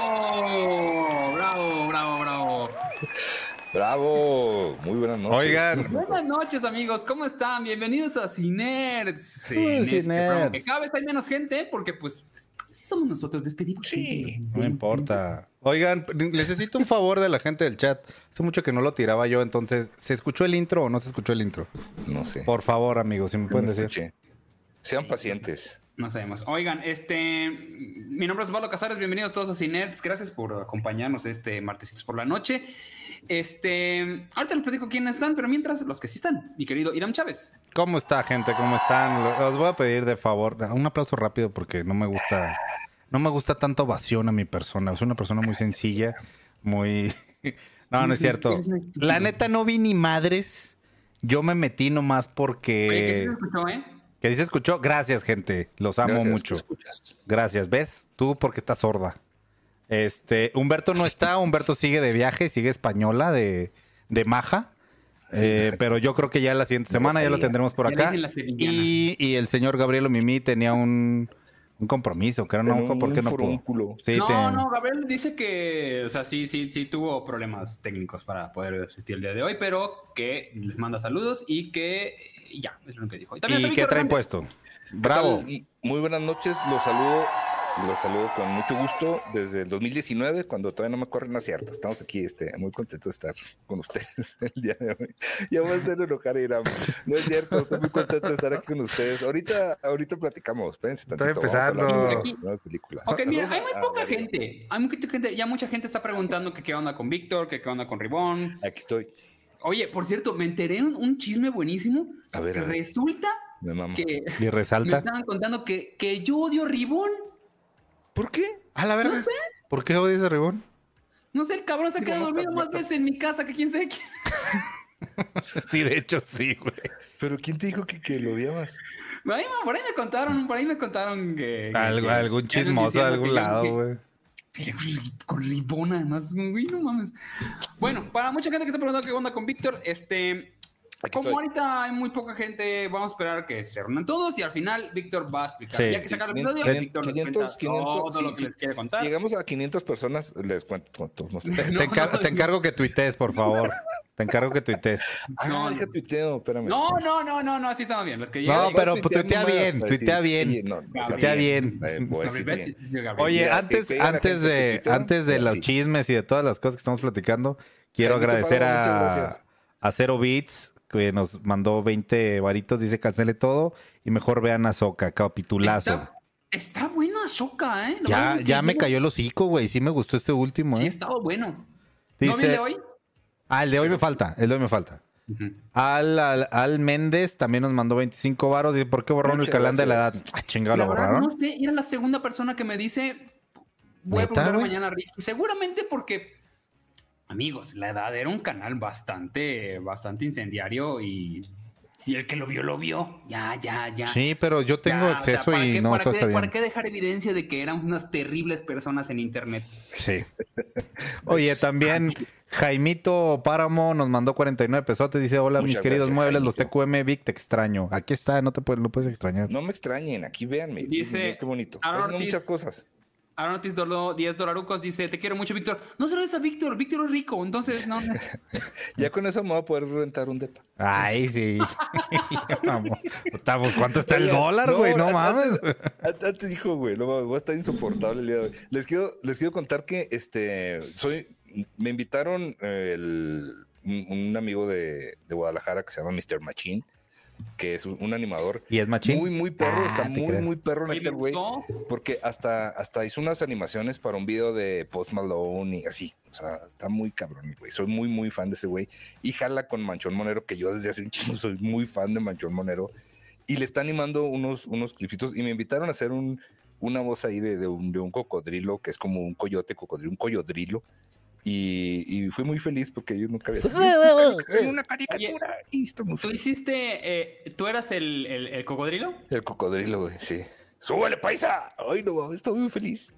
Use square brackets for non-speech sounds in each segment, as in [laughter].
¡Bravo! ¡Bravo, bravo, bravo! Bravo, muy buenas noches. Oigan. Buenas noches, amigos. ¿Cómo están? Bienvenidos a Cinerds. Sí, este Cinerds. que cada vez hay menos gente porque, pues, así somos nosotros. Despedimos. Sí. No importa. Oigan, necesito un favor de la gente del chat. Hace mucho que no lo tiraba yo, entonces, ¿se escuchó el intro o no se escuchó el intro? No sé. Por favor, amigos, si me No pueden me decir. escuché. Sean pacientes. No sabemos. Oigan, este, mi nombre es Osvaldo Casares, bienvenidos todos a Cinerds, gracias por acompañarnos este martesitos por la noche. Este, ahorita les platico quiénes están, pero mientras, los que sí están, mi querido Iram Chávez. ¿Cómo está, gente? ¿Cómo están? Lo- Os voy a pedir de favor un aplauso rápido porque no me gusta, no me gusta tanto ovación a mi persona. Soy una persona muy sencilla, muy... [laughs] No, no es cierto. La neta no vi ni madres. Yo me metí nomás porque... Oye, que sí se escuchó, ¿eh? ¿Qué dice escuchó? Gracias, gente. Los amo Gracias, mucho. Gracias. ¿Ves? Tú porque estás sorda. Este, Humberto no está, Humberto sigue de viaje, sigue española de, de maja. Eh, pero yo creo que ya la siguiente semana ya lo tendremos por acá. Y, y el señor Gabriel Mimi tenía un, un compromiso, que era no, Tengo ¿por qué un no pudo? Sí, no, no, Gabriel dice que, o sea, sí, sí, sí tuvo problemas técnicos para poder asistir el día de hoy, pero que les manda saludos y que eh, ya, es lo que dijo. Y también ¿Y qué trae Hernández. puesto? ¿Qué Bravo. Muy buenas noches, los saludo. Los saludo con mucho gusto desde el 2019, cuando todavía no me corren las ciertas. Estamos aquí este, muy contentos de estar con ustedes [laughs] el día de hoy. Ya voy a hacer enojar a Iram. No es cierto, estoy muy contento de estar aquí con ustedes. Ahorita, ahorita platicamos, espérense tantito. Estoy vamos a hablar empezando. de películas. Ok, mira, hay muy poca gente. Hay mucha gente, ya mucha gente está preguntando que qué onda con Víctor, que qué onda con Ribón. Aquí estoy. Oye, por cierto, me enteré un, un chisme buenísimo. A ver, que a ver. resulta Me que Y me resalta. estaban contando que, que yo odio a Ribón. ¿Por qué? A la verdad. No sé. ¿Por qué odias a Ribón? No sé, el cabrón se ha quedado dormido más veces en mi casa que quién sabe quién. [laughs] Sí, de hecho sí, güey. ¿Pero quién te dijo que, que lo odiabas? Por ahí, por ahí me contaron, por ahí me contaron que. que- Algo, algún chismoso de algún lado, güey. Con Ribón, además, güey, no mames. Bueno, para mucha gente que está preguntando qué onda con Víctor, este. Aquí Como estoy. ahorita hay muy poca gente, vamos a esperar que se reúnan todos y al final Víctor va a explicar. Sí. Ya que sacar el episodio, 500, Víctor nos 500, cuenta 500, todo lo que sí. les quiere contar. Llegamos a 500 personas, les cuento. cuento, no sé. [laughs] No, te, encar- no, te encargo que tuitees, por favor. Te encargo que tuitees. Ah, No, tuiteo, espérame. No, no, no, no, no, así estamos bien. Los que No, llegan- pero tuitea tuitea bien, para tuitea decir, bien. Tuitea bien. Eh. Oye, antes, antes de, tuitea, antes de ya los chismes y de todas las cosas que estamos platicando, quiero agradecer a, a Zero Beats, que nos mandó 20 varitos, dice cancele todo y mejor vean a Soca, capitulazo. Está, está bueno Ashoka, ¿eh? Ya, que ya me cayó el hocico, güey. Sí me gustó este último, Sí, ¿eh? estaba bueno. ¿No vi el de hoy? ah, el de hoy me falta, el de hoy me falta. Al, al, Al Méndez también nos mandó 25 varos. ¿Y por qué borraron Muchas el calán de la edad? Ah, chingado, lo borraron. no sé, era la segunda persona que me dice, voy a ¿Neta, preguntar mañana a Ricky. Seguramente porque, amigos, la edad era un canal bastante, bastante incendiario y si el que lo vio, lo vio. Ya, ya, ya. Sí, pero yo tengo Ya, o sea, acceso ¿para y qué- no, para esto qué- está bien. ¿Para qué dejar evidencia de que eran unas terribles personas en internet? Sí. Oye, también Jaimito Páramo nos mandó 49 pesotes. Dice: Hola, mis queridos gracias, muebles, los. TQM Vic, te extraño. Aquí está, no te puedes, lo puedes extrañar. No me extrañen, aquí véanme. Dice qué bonito. Muchas cosas. Ortiz donó 10 dolarucos, dice, te quiero mucho, Víctor. No se lo des a Víctor, Víctor es rico, entonces no. no. [laughs] Ya con eso me voy a poder rentar un depa. Ay, sí. [laughs] [laughs] Pues, ¿Cuánto está el Oye, dólar, güey? No, mames. Antes antes dijo, güey, no mames, voy a estar insoportable el día de hoy. Les quiero, les quiero contar que este soy, me invitaron el- un, un amigo de, de Guadalajara que se llama Mr. Machine, que es un, un animador ¿Y es machín? muy, muy perro, Ah, está te muy, creo. muy perro, neta, güey. gustó. Porque hasta, hasta hizo unas animaciones para un video de Post Malone y así. O sea, está muy cabrón, güey. Soy muy, muy fan de ese güey. Y jala con Manchón Monero, que yo desde hace un chingo soy muy fan de Manchón Monero. Y le está animando unos, unos clipsitos y me invitaron a hacer un, una voz ahí de, de un, de un cocodrilo, que es como un coyote cocodrilo, un coyodrilo. Y, y fui muy feliz porque yo nunca había [laughs] en una caricatura. y estoy muy ¿Tú feliz. hiciste, eh, tú eras el, el, el cocodrilo? El cocodrilo, güey, sí. ¡Súbale, paisa! Ay, no, estoy muy feliz.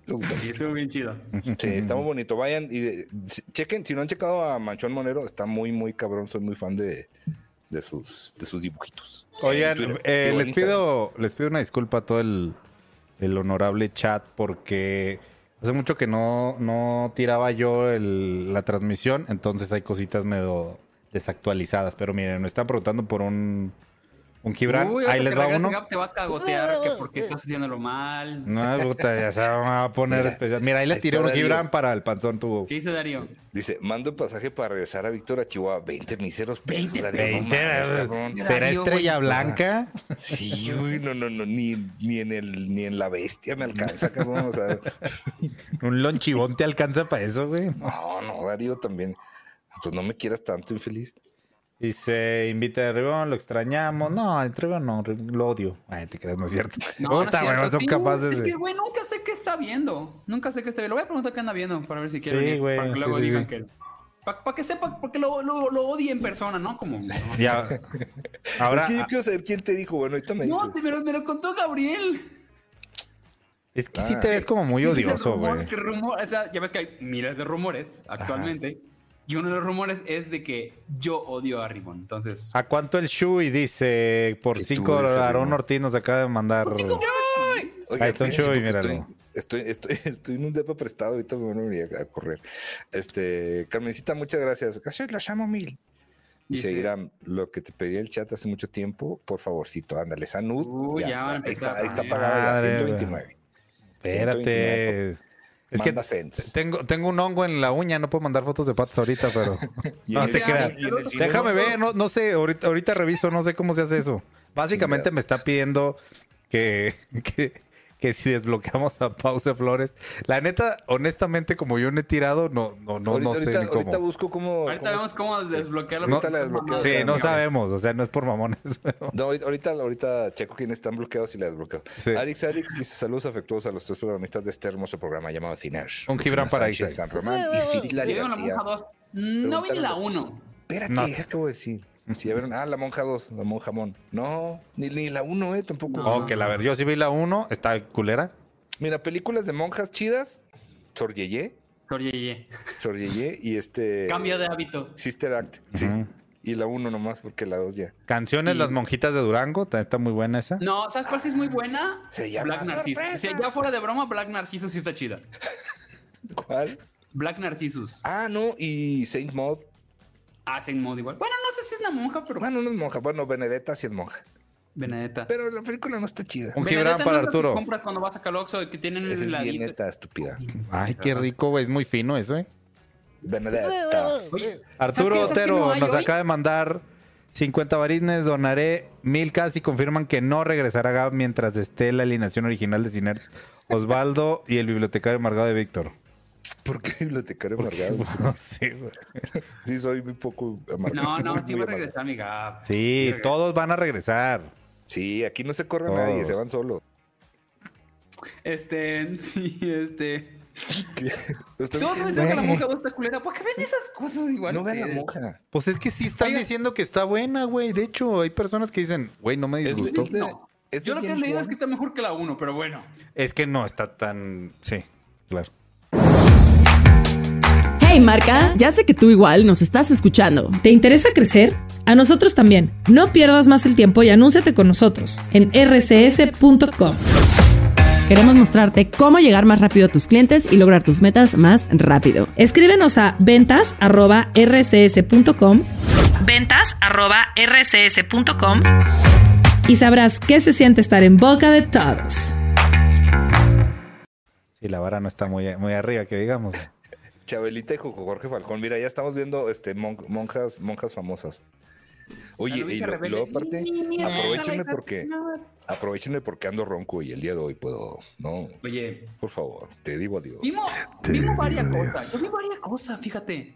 Estuvo bien chido. Sí, está muy bonito. Vayan y si- chequen, si no han checado a Manchón Monero, está muy, muy cabrón. Soy muy fan de, de, sus, de sus dibujitos. Oigan, Twitter, eh, les pido les pido una disculpa a todo el el honorable chat porque hace mucho que no, no tiraba yo el- la transmisión, entonces hay cositas medio desactualizadas. Pero miren, me están preguntando por un, un Gibran. Uy, Ahí les va uno. Gab te va a cagotear que porque estás haciéndolo mal. No, puta, ya se va a poner Mira, especial. Mira, ahí le ahí tiré un Darío. Gibran para el panzón tuvo. ¿Qué dice Darío? Dice, mando pasaje para regresar a Víctor a Chihuahua. 20 miseros pesos. 20 Darío, no 20, mames, cabrón. Mira, ¿Será Darío, estrella güey. blanca? Sí, güey, no, no, no, ni, ni en el, ni en la bestia me alcanza, cabrón. O sea, [laughs] Un lonchibón te alcanza para eso, güey. no, no, Darío también. Pues no me quieras tanto, infeliz. Dice, invita a Ribón, lo extrañamos. No, el Ribón no, lo odio. Ay, te crees, no es cierto. [laughs] No, no es cierto. son Sí, capaces Es de... que, güey, nunca sé qué está viendo. Nunca sé qué está viendo. Le voy a preguntar qué anda viendo para ver si quiere Sí, güey, Para que luego sí, digan sí. que... Para que sepa, porque lo, lo, lo odie en persona, ¿no? Como... No, Ya. Ahora, es que yo quiero saber quién te dijo. Bueno, ahorita me dices. no sí, me, lo, me lo contó Gabriel. es que sí te ves como muy odioso, rumor, güey. que rumor, o sea, ya ves que hay miles de rumores actualmente. Y uno de los rumores es de que yo odio a Ribón. Entonces... ¿A cuánto el Shui dice? Por cinco Ribón. Ortiz nos acaba de mandar... Oiga, Ahí está un espérense, show y porque míralo. Estoy, estoy, [laughs] estoy, estoy en un depa prestado, ahorita me van a correr. Este, Carmencita, muchas gracias. Casi la llamo mil. Y seguirán lo que te pedí el chat hace mucho tiempo, por favorcito, ándale, Sanud. Uy, ya van a ahí está, empezar. ahí está ya, güey. 129. Espérate. Es que tengo, tengo un hongo en la uña, no puedo mandar fotos de patas ahorita, pero... [laughs] [laughs] No se crean. Déjame ver, no, no sé, ahorita, ahorita reviso, no sé cómo se hace eso. Básicamente me está pidiendo que, [laughs] que, que si desbloqueamos a Pause Flores. La neta, honestamente, como yo no he tirado, no, no, no, ahorita, no sé ahorita, ni ahorita cómo. busco cómo. Ahorita cómo- vemos cómo desbloquearlo. No, desbloqueo. Sí, no sabemos, o sea, no es por mamones, [laughs] pero... No, ahorita, ahorita, checo quiénes están bloqueados y la desbloqueo. Sí. Arix Arix dice saludos afectuosos a los tres protagonistas de este hermoso programa llamado Cinash. Un Gibran para Isaac. San Román y Cyril Ya vieron la García. monja 2. No vi ni la 1. Espérate, No. ¿qué acabo de decir? Sí, ya vieron. Ah, la monja 2, la monja Mon. No, ni, ni la 1, eh, tampoco. No. Ok, la ver, yo sí vi la 1, está culera. Mira, películas de monjas chidas. Sor Yeye, Oye, Sor Yeye y este. Cambio de hábito. Sister Act, sí. Y la 1 nomás, porque la 2 ya. Canciones Y- Las Monjitas de Durango, también está muy buena esa. No, ¿sabes cuál sí es muy buena? Se llama Black Narcissus. O sea, ya fuera de broma, Black Narcissus sí está chida. ¿Cuál? Black Narcissus. Ah, no, y Saint Maud. Hacen modo igual. Bueno, no sé si es una monja, pero Bueno, no es monja. Bueno, Benedetta sí es monja. Benedetta. Pero la película no está chida. Un Benedetta Gibran no para que Arturo. compras cuando vas a Caloxo que tienen Esa es neta, estúpida. Ay, qué rico, güey, es muy fino eso, ¿eh? Benedetta. Oye, Arturo ¿sabes qué- sabes qué Otero no nos hoy? acaba de mandar 50 varines, donaré mil cas y confirman que no regresará Gab mientras esté la alineación original de Ciner. Osvaldo y el bibliotecario amargado de Víctor. ¿Por qué bibliotecario amargado? [laughs] No sé, güey. Sí, soy muy poco amargado. No, no, sí va a regresar mi Gab. Sí, todos van a regresar. Sí, aquí no se corre Todos. nadie, se van solos. Este, [laughs] sí, este. Todos dicen que la monja 2 está culera. ¿Por qué ven esas cosas igual? No vean la monja. Pues es que sí están diciendo que está buena, güey. De hecho, hay personas que dicen, güey, no me disgustó. es No. es Yo lo que he leído es que está mejor que la 1, pero bueno. Es que no está tan... Sí, claro. Hey marca, ya sé que tú igual nos estás escuchando. ¿Te interesa crecer? A nosotros también. No pierdas más el tiempo y anúnciate con nosotros en rcs.com. Queremos mostrarte cómo llegar más rápido a tus clientes y lograr tus metas más rápido. Escríbenos a ventas@rcs.com. ventas@rcs.com y sabrás qué se siente estar en boca de todos. Sí, la vara no está muy, muy arriba, que digamos. Chabelita y Jorge Falcón. Mira, ya estamos viendo este mon- monjas, monjas famosas. Oye, y, lo- luego aparte, aprovechenme porque, aprovechenme porque ando ronco y el día de hoy puedo, no, Oye, por favor, te digo adiós. vimos, vimos varias cosas. Yo vi varias cosas, fíjate.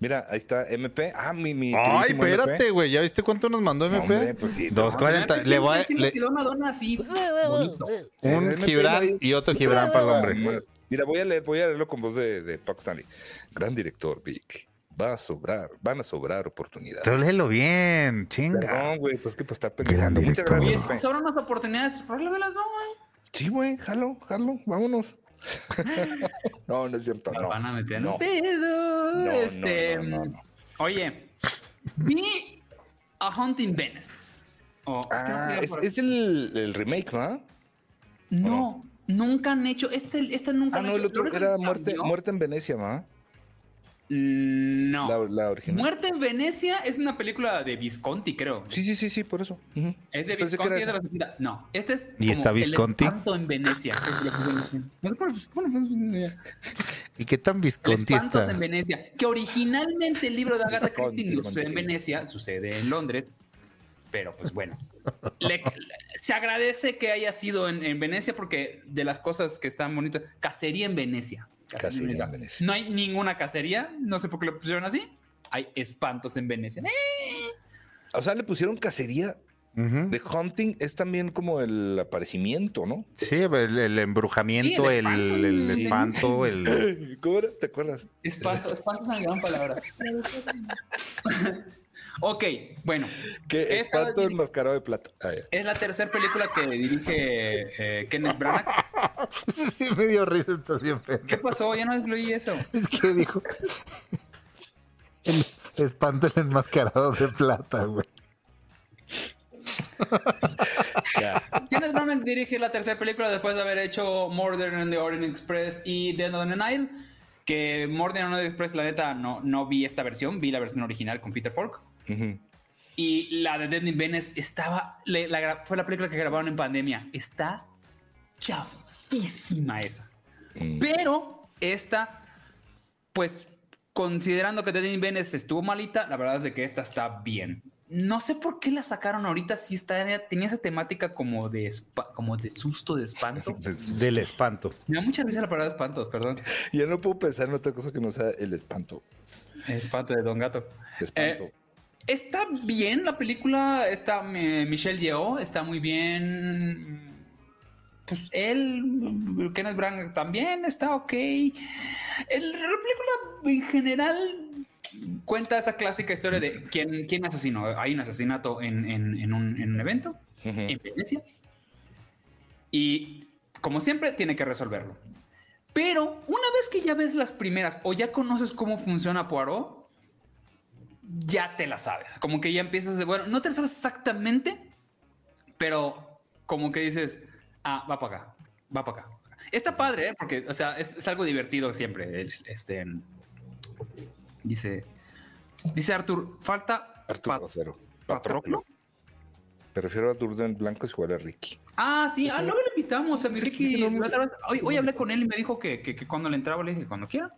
Mira, ahí está MP. Ah, mi, mi Ay, espérate, güey. ¿Ya viste cuánto nos mandó MP? hombre, pues sí, 240. No, Le voy a- le- quedó Madonna así, [laughs] bonito. un Gibran y otro Gibran para el hombre. Mira, voy a leer, voy a leerlo con voz de, de Paco Stanley. Gran director, Vic. Va a sobrar, van a sobrar oportunidades. Tú léelo bien, chinga. Perdón, güey, pues que pues está pendejando. Muchas. Oye, gracias, sobran las oportunidades. Rólamelas, no, güey. Sí, güey, jalo, jalo, vámonos. [laughs] no, no es cierto, no. van a meter en no. pedo. No, no, este, no, no, no. Oye, vi a Hunting Venice. Oh, es que no Ah, sé es, por- es el, el remake, ¿no? No, nunca han hecho. Este, esta nunca Ah, han no, hecho. el otro era muerte, en Venecia. Mm, No. La, la original. Muerte en Venecia es una película de Visconti, creo. Sí, sí, sí, sí, por eso. Es de Pensé Visconti, es de 70. No, este es. ¿Y como está Visconti? El en Venecia. No sé cómo- cómo- [laughs] ¿Y qué tan El visconti espantos está? en Venecia. Que originalmente el libro de Agatha Christie no sucede en. Venecia, sucede en Londres. Pero pues bueno. Le- le- se agradece que haya sido en, en Venecia porque de las cosas que están bonitas. Cacería en Venecia. Cacería en Venecia. No hay ninguna cacería. No sé por qué lo pusieron así. Hay espantos en Venecia. O sea, le pusieron cacería. The Hunting es también como el aparecimiento, ¿no? Sí, el, el embrujamiento, Sí, el el, espanto, el sí. espanto, el... [laughs] ¿Cómo era? ¿Te acuerdas? Espanto, espanto es una gran palabra. [laughs] ok, bueno. Que espanto enmascarado de plata. Ah. Es la tercera película que dirige eh, Kenneth Branagh. [laughs] Sí, sí, me dio risa esta siempre. ¿Qué pasó? Ya no incluí eso. Es que dijo... El espanto el enmascarado de plata, güey. [laughs] Kenneth Branagh dirige la tercera película después de haber hecho Murder on the Orient Express y Dead on the Nile. Que Murder on the Orient Express, la neta, no, no vi esta versión. Vi la versión original con Peter Falk. Ujú. Y la de Dead in Venice estaba. le- la gra- fue la película que grabaron en pandemia. Está chafísima esa. Mm. Pero esta, pues, considerando que Dead in Venice estuvo malita, la verdad es de que esta está bien. No sé por qué la sacaron ahorita. Sí está, tenía esa temática como de, como de susto, de espanto. [laughs] Del espanto. Me da mucha risa la palabra espantos, perdón. Ya no puedo pensar en otra cosa que no sea el espanto. Espanto de Don Gato. Espanto. Eh, Está bien la película, está eh, Michelle Yeoh, está muy bien. Pues él, Kenneth Branagh también está ok. El- la película en general cuenta esa clásica historia de quién, quién asesinó. Hay un asesinato en, en- en un, en un evento en Venecia. Y como siempre, tiene que resolverlo. Pero una vez que ya ves las primeras o ya conoces cómo funciona Poirot, ya te la sabes. Como que ya empiezas de, bueno, no te la sabes exactamente, pero como que dices, ah, va para acá, va para acá. Está padre, ¿eh? porque, o sea, es, es algo divertido siempre. el- Este, dice, dice Arthur, falta Arturo Pat- Cero. Patroclo. Prefiero a Durden Blanco es igual a Ricky. Ah, sí, ah, luego le invitamos a mi Ricky. sí, no, hoy, hoy hablé con él y me dijo que, que- que cuando le entraba le dije cuando quiera.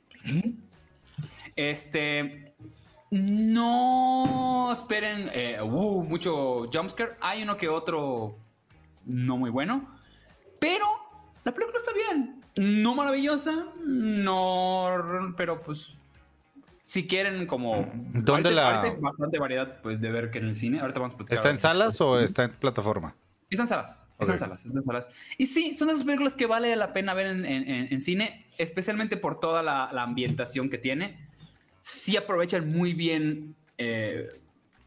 Este. No esperen eh, uh, mucho jumpscare. Hay uno que otro no muy bueno. Pero la película está bien. No maravillosa. No. Pero pues. Si quieren como... ¿Dónde ahorita- la- ahorita hay bastante variedad pues, de ver que en el cine. Ahorita vamos a platicar. ¿Está en salas o está en plataforma? Están salas, están Ok. salas, están salas. Y sí, son esas películas que vale la pena ver en, en- en- en cine, especialmente por toda la, la ambientación que tiene. Sí aprovechan muy bien eh,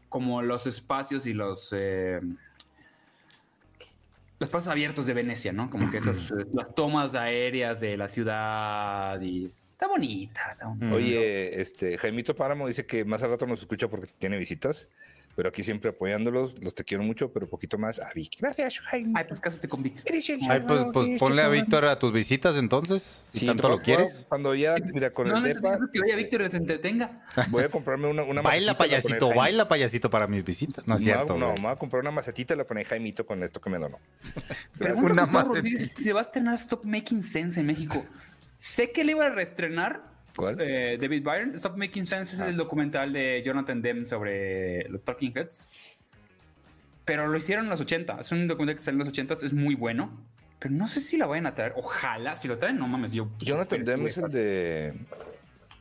como los espacios y los... eh, los espacios abiertos de Venecia, ¿no? Como que esas eh, las tomas aéreas de la ciudad y está bonita. está bonita. Oye, este, Jaimito Páramo dice que más al rato nos escucha porque tiene visitas, pero aquí siempre apoyándolos, los te quiero mucho, pero poquito más a Vic. Gracias, Jaime. Ay, pues cásate con Vic. Ay, pues, pues eres ponle a. Víctor a tus visitas entonces. Si Sí, tanto lo quieres. Cuando ya, mira, con No, el no, depa, no, que vaya Víctor y se entretenga. voy a comprarme una, una Baila payasito, baila payasito para mis visitas. No es Me voy a- cierto. No, me voy a comprar una macetita y la pone Jaimito con esto que me donó. Pregunta Una Gustavo macetita. Si se va a estrenar Stop Making Sense en México. sé que le iba a reestrenar ¿Cuál? eh, David Byron. Stop Making Sense es el documental de Jonathan Demme sobre los Talking Heads. Pero lo hicieron en los 80. Es un documental que salió en los 80. Es muy bueno. Pero no sé si la vayan a traer. Ojalá. Si lo traen, no mames. Yo Jonathan Demme es el de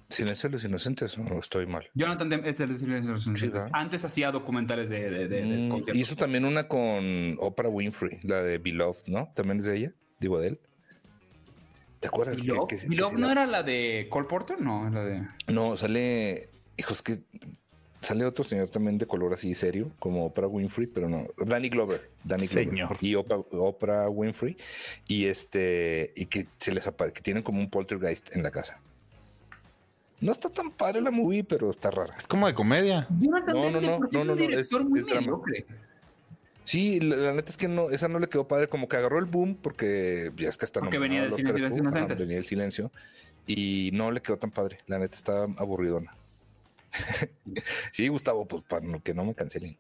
Silencio de los Inocentes, no estoy mal. Jonathan Demme es el de Silencio de los Inocentes. ¿verdad? Antes hacía documentales de, de, de- de Mm, conciertos. hizo también una con Oprah Winfrey, la de Beloved, ¿no? También es de ella, digo de él. ¿Te acuerdas? que- que Beloved se no era la de Cole Porter, no, la de. No, sale. Hijos, que sale otro señor también de color así serio, como Oprah Winfrey, pero no. Danny Glover. Danny Glover. Señor. Y Oprah, Oprah Winfrey. Y este. Y que se les apa- que tienen como un poltergeist en la casa. No está tan padre la movie, pero está rara. Es como de comedia. Jonathan No, no, no, no, no, no, es- es drama. Sí, la, la neta es que no, esa no le quedó padre, como que agarró el boom porque ya es que hasta Porque venía del Oscar Silencio ajá, venía el silencio y no le quedó tan padre. La neta está aburridona. [laughs] sí, Gustavo, pues para que no me cancelen.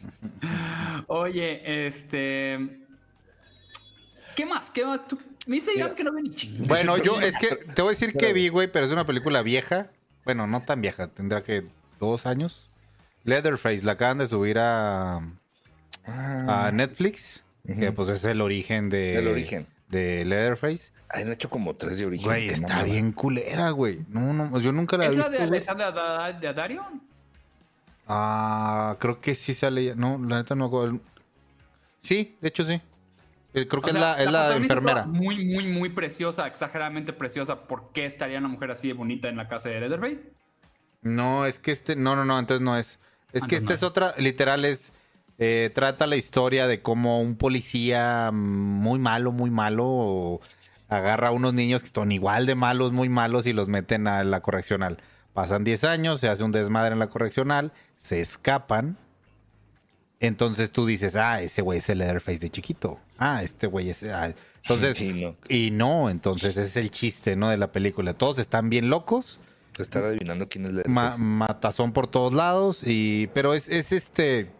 [laughs] Oye, este. ¿Qué más? ¿Qué más? Tú- Me dice Mira. que no ve ni chingón. Bueno, yo es que [laughs] te voy a decir que vi, güey, pero es una película vieja. Bueno, no tan vieja, tendrá que dos años. Leatherface, la acaban de subir a, a Netflix, que pues es el origen de, El origen. de Leatherface. Han hecho como tres de origen. Güey, está bien culera, güey. No, no, yo nunca la he ¿Es la visto. de. Alessandra de Dario? Ah, creo que sí sale. ya- No, la neta no. Sí, de hecho sí. Eh, Creo que O es la, es la enfermera. Muy, muy, muy preciosa, exageradamente preciosa. ¿Por qué estaría una mujer así de bonita en la casa de Leatherface? No, es que este. No, no, no, entonces no es. Es Ah, que esta no es otra. Literal es. Eh, trata la historia de cómo un policía muy malo, muy malo, agarra a unos niños que son igual de malos, muy malos, y los meten a la correccional. Pasan 10 años, se hace un desmadre en la correccional, se escapan. Entonces tú dices, ah, ese güey es el Leatherface de chiquito. Ah, este güey es. ah". Entonces. [laughs] Sí, no. Y no, entonces ese es el chiste, ¿no? De la película. Todos están bien locos. Estar adivinando quién es Ma- Leatherface. matazón por todos lados. Y. Pero es, es este.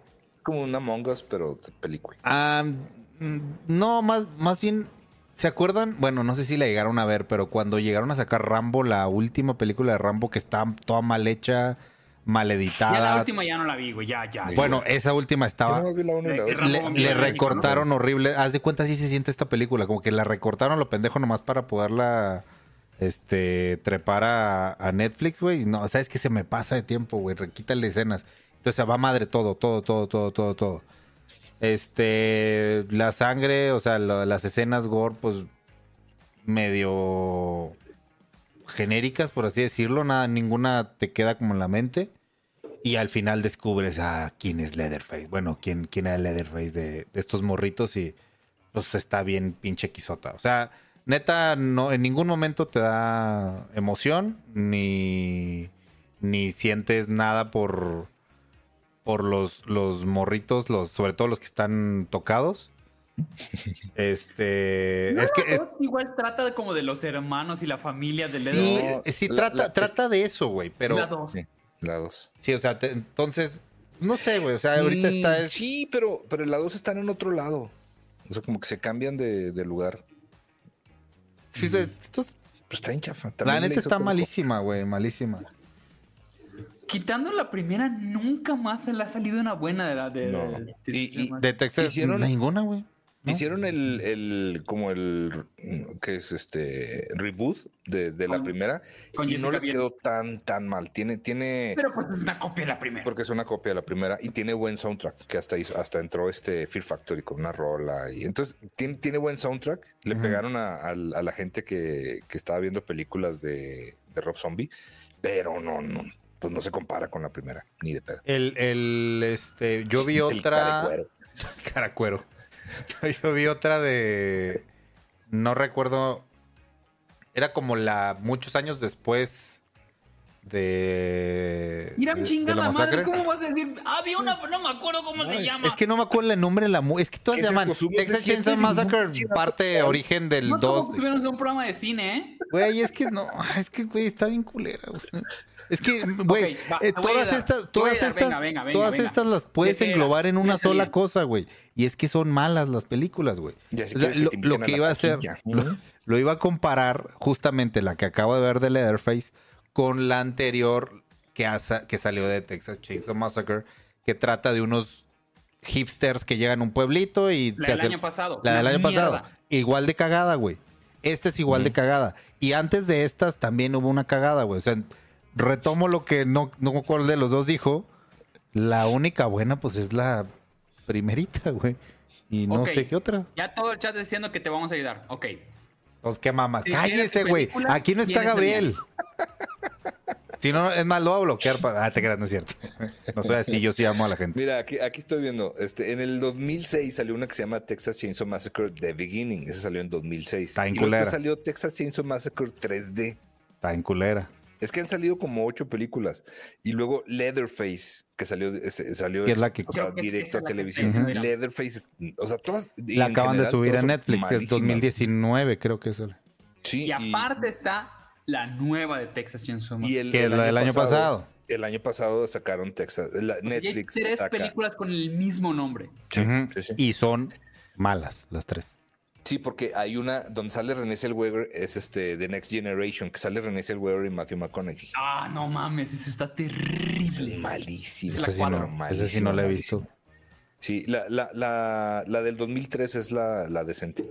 Como una Among Us, pero de película. ah, mm, no, más, más bien. ¿Se acuerdan? Bueno, no sé si la llegaron a ver, pero cuando llegaron a sacar Rambo, la última película de Rambo que está toda mal hecha, mal Ya la editada. última ya no la vi, güey. Ya, ya. ya. Bueno, esa última estaba. la y la Le- recortaron horrible. Haz de cuenta así se siente esta película. Como que la recortaron lo pendejo nomás para poderla este, trepar a, a Netflix, güey. No, sabes que se me pasa de tiempo, güey. Requítale escenas. Entonces va madre todo, todo, todo, todo, todo, todo. Este, la sangre, o sea, las escenas gore, pues medio genéricas, por así decirlo. Nada, ninguna te queda como en la mente. Y al final descubres a quién es Leatherface. Bueno, quién, quién era Leatherface de, de estos morritos y pues está bien pinche quisota. O sea, neta, no, en ningún momento te da emoción ni, ni sientes nada por, por los, los morritos, los, sobre todo los que están tocados. [laughs] Este, es que es- Igual trata de como de los hermanos y la familia de sí, Leatherface. sí la- trata, la- trata de eso, güey, pero La dos. Sí, la dos. sí, o sea, te- entonces, no sé, güey, o sea, ahorita Mm, está es, Sí, pero, pero la dos están en otro lado. O sea, como que se cambian de, de lugar. sí, o sea, esto es- Pues está en chafa. La neta está como- malísima, güey, malísima. Quitando la primera, nunca más se le ha salido una buena de la de. No. de- Y- y- De Texas, Hicieron- ninguna, güey. ¿no? Hicieron el, el, como el, que es este, reboot de, de la Con- primera con y no les Biel. quedó tan, tan mal. Tiene, tiene, Pero pues es una copia de la primera. porque es una copia de la primera y tiene buen soundtrack, que hasta, hizo- hasta entró este Fear Factory con una rola. Y entonces tiene, tiene buen soundtrack. Le pegaron a, a- a la gente que, que estaba viendo películas de, de Rob Zombie, pero no, no, pues no se compara con la primera, ni de pedo. El, el, este, yo vi [laughs] otra. Caracuero. [laughs] Yo, [laughs] yo vi otra de. No recuerdo. Era como la. Muchos años después de. Mira, de- de chingada la madre, masacre. ¿cómo vas a decir? Había una, no me acuerdo cómo se llama. Es que no me acuerdo el nombre de la mu- Es que todas ¿Qué se es llaman Texas de Chainsaw Massacre, parte origen del no 2. como que tuvieron un programa de cine, ¿eh? Güey, es que no, [laughs] es que, güey, está bien culera, güey. Es que, [laughs] güey, eh, todas estas, todas estas, venga, venga, venga, todas venga. estas las puedes englobar en una sola bien. cosa, güey. Y es que son malas las películas, güey. O sea, que lo, que iba a hacer, lo, lo iba a comparar justamente la que acabo de ver de Leatherface con la anterior que, asa- que salió de Texas Chainsaw Massacre, que trata de unos hipsters que llegan a un pueblito y La se del año pasado. la del año pasado. Igual de cagada, güey. Esta es igual de cagada. Y antes de estas también hubo una cagada, güey. O sea, retomo lo que no, no me acuerdo de los dos dijo. La única buena, pues, es la primerita, güey. Y no sé qué otra. Ya todo el chat diciendo que te vamos a ayudar. Ok. Pues qué mamas. Cállese, güey. Aquí no está Gabriel. [laughs] Si no, es más, lo voy a bloquear para. Ah, te creas, no es cierto. No soy así, yo sí amo a la gente. Mira, aquí, aquí estoy viendo. Este, en el 2006 salió una que se llama Texas Chainsaw Massacre The Beginning. Esa salió en 2006. Está en y culera. salió Texas Chainsaw Massacre 3D. Está en culera. Es que han salido como ocho películas. Y luego Leatherface, que salió, este, salió es la que- o sea, directo a televisión. Leatherface, o sea, todas. La acaban de subir a Netflix, que es malísimas. 2019, creo que es el. Sí, Y aparte está la nueva de Texas Chainsaw y Massacre. el, Que el la del año pasado. El año pasado sacaron Texas. la- Y hay Netflix. tres saca- películas con el mismo nombre. Sí, Ujú. sí, sí. Y son malas las tres. Sí, porque hay una donde sale René Zellweger, es este The Next Generation, que sale René Zellweger y Matthew McConaughey. Ah, no mames, ese está Es terrible. Es la Ese sí, no, ese sí no lo he visto. Sí, la, la, la, la del 2003 es la, la decente.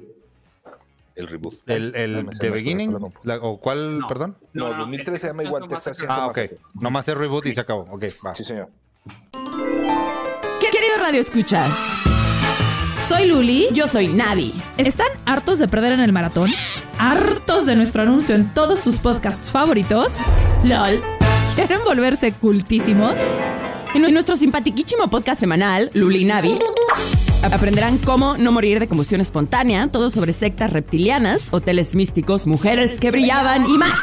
El reboot. El, el No The no estoy Beginning, la- ¿o cuál, No. perdón? No, 2003 se llama igual Texas Ah, ok. Massacre. Nomás es reboot y se acabó. Ok, va. Sí, señor. ¿Qué querido radio escuchas? Soy Luli. Yo soy Navi. ¿Están hartos de perder en el maratón? ¿Hartos de nuestro anuncio en todos tus podcasts favoritos? LOL. ¿Quieren volverse cultísimos? En en nuestro simpatiquísimo podcast semanal, Luli y Navi, aprenderán cómo no morir de combustión espontánea, todo sobre sectas reptilianas, hoteles místicos, mujeres que brillaban y más.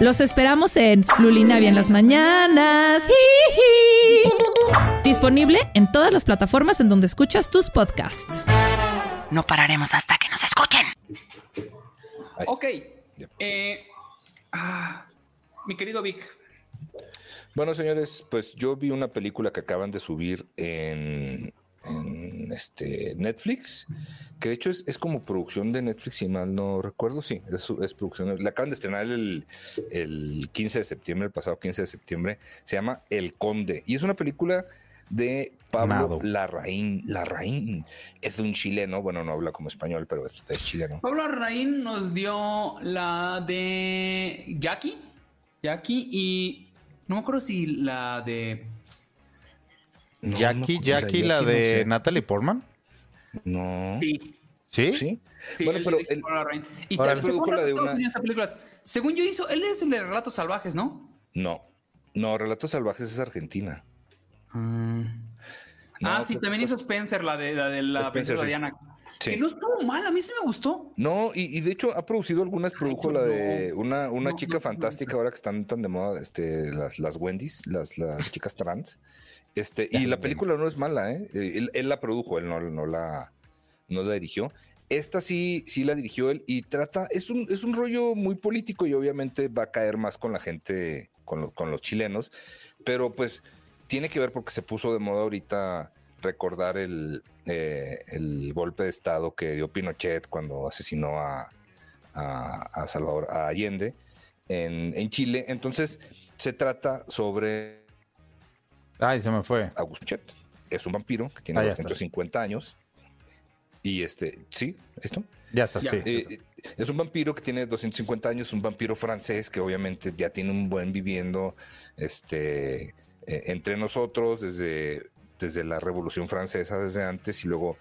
Los esperamos en Lulinavia en las mañanas. Disponible en todas las plataformas en donde escuchas tus podcasts. No pararemos hasta que nos escuchen. Ahí. Ok. Eh, ah, mi querido Vic. Bueno, señores, pues yo vi una película que acaban de subir en, en, este Netflix, que de hecho es, es como producción de Netflix, si mal no recuerdo, sí, es, producción. La acaban de estrenar el, el 15 de septiembre, el pasado 15 de septiembre, se llama El Conde, y es una película de Pablo Nado. Larraín. Larraín es un chileno, bueno, no habla como español, pero es, es chileno. Pablo Arraín nos dio la de Jackie. Jackie y no me acuerdo si la de... No, Jackie, no, Jackie, la Jackie, no de sé. Natalie Portman. No. Sí. ¿Sí? ¿Sí? Sí, Bueno, él pero él-. Y fue produjo la de una-. Según yo hizo, él es el de Relatos Salvajes, ¿no? No. No, Relatos Salvajes es Argentina. No, ah, sí, también estás- hizo Spencer, la de la, de la Spencer, sí. Diana. Sí. Que no estuvo mal, a mí sí me gustó. No, y, y de hecho ha producido algunas, produjo la de una, una No, chica no, fantástica ahora que están tan de moda, este, las, las Wendy's, las, las chicas trans. Este, y la película no es mala, ¿eh? Él, él la produjo, él no, no la, no la dirigió. Esta sí, sí la dirigió él y trata, es un, es un rollo muy político y obviamente va a caer más con la gente, con, lo- con los chilenos, pero pues tiene que ver porque se puso de moda ahorita recordar el, eh, el golpe de Estado que dio Pinochet cuando asesinó a, a, a Salvador a Allende en, en Chile. Entonces se trata sobre Ay, se me fue. Augusto Pinochet. Es un vampiro que tiene Ah, ya está. 250 años. Y este, ¿sí? ¿Esto? Ya está, Ya. sí. Eh, es un vampiro que tiene 250 años, un vampiro francés que obviamente ya tiene un buen viviendo este, eh, entre nosotros desde, desde la Revolución Francesa, desde antes, y luego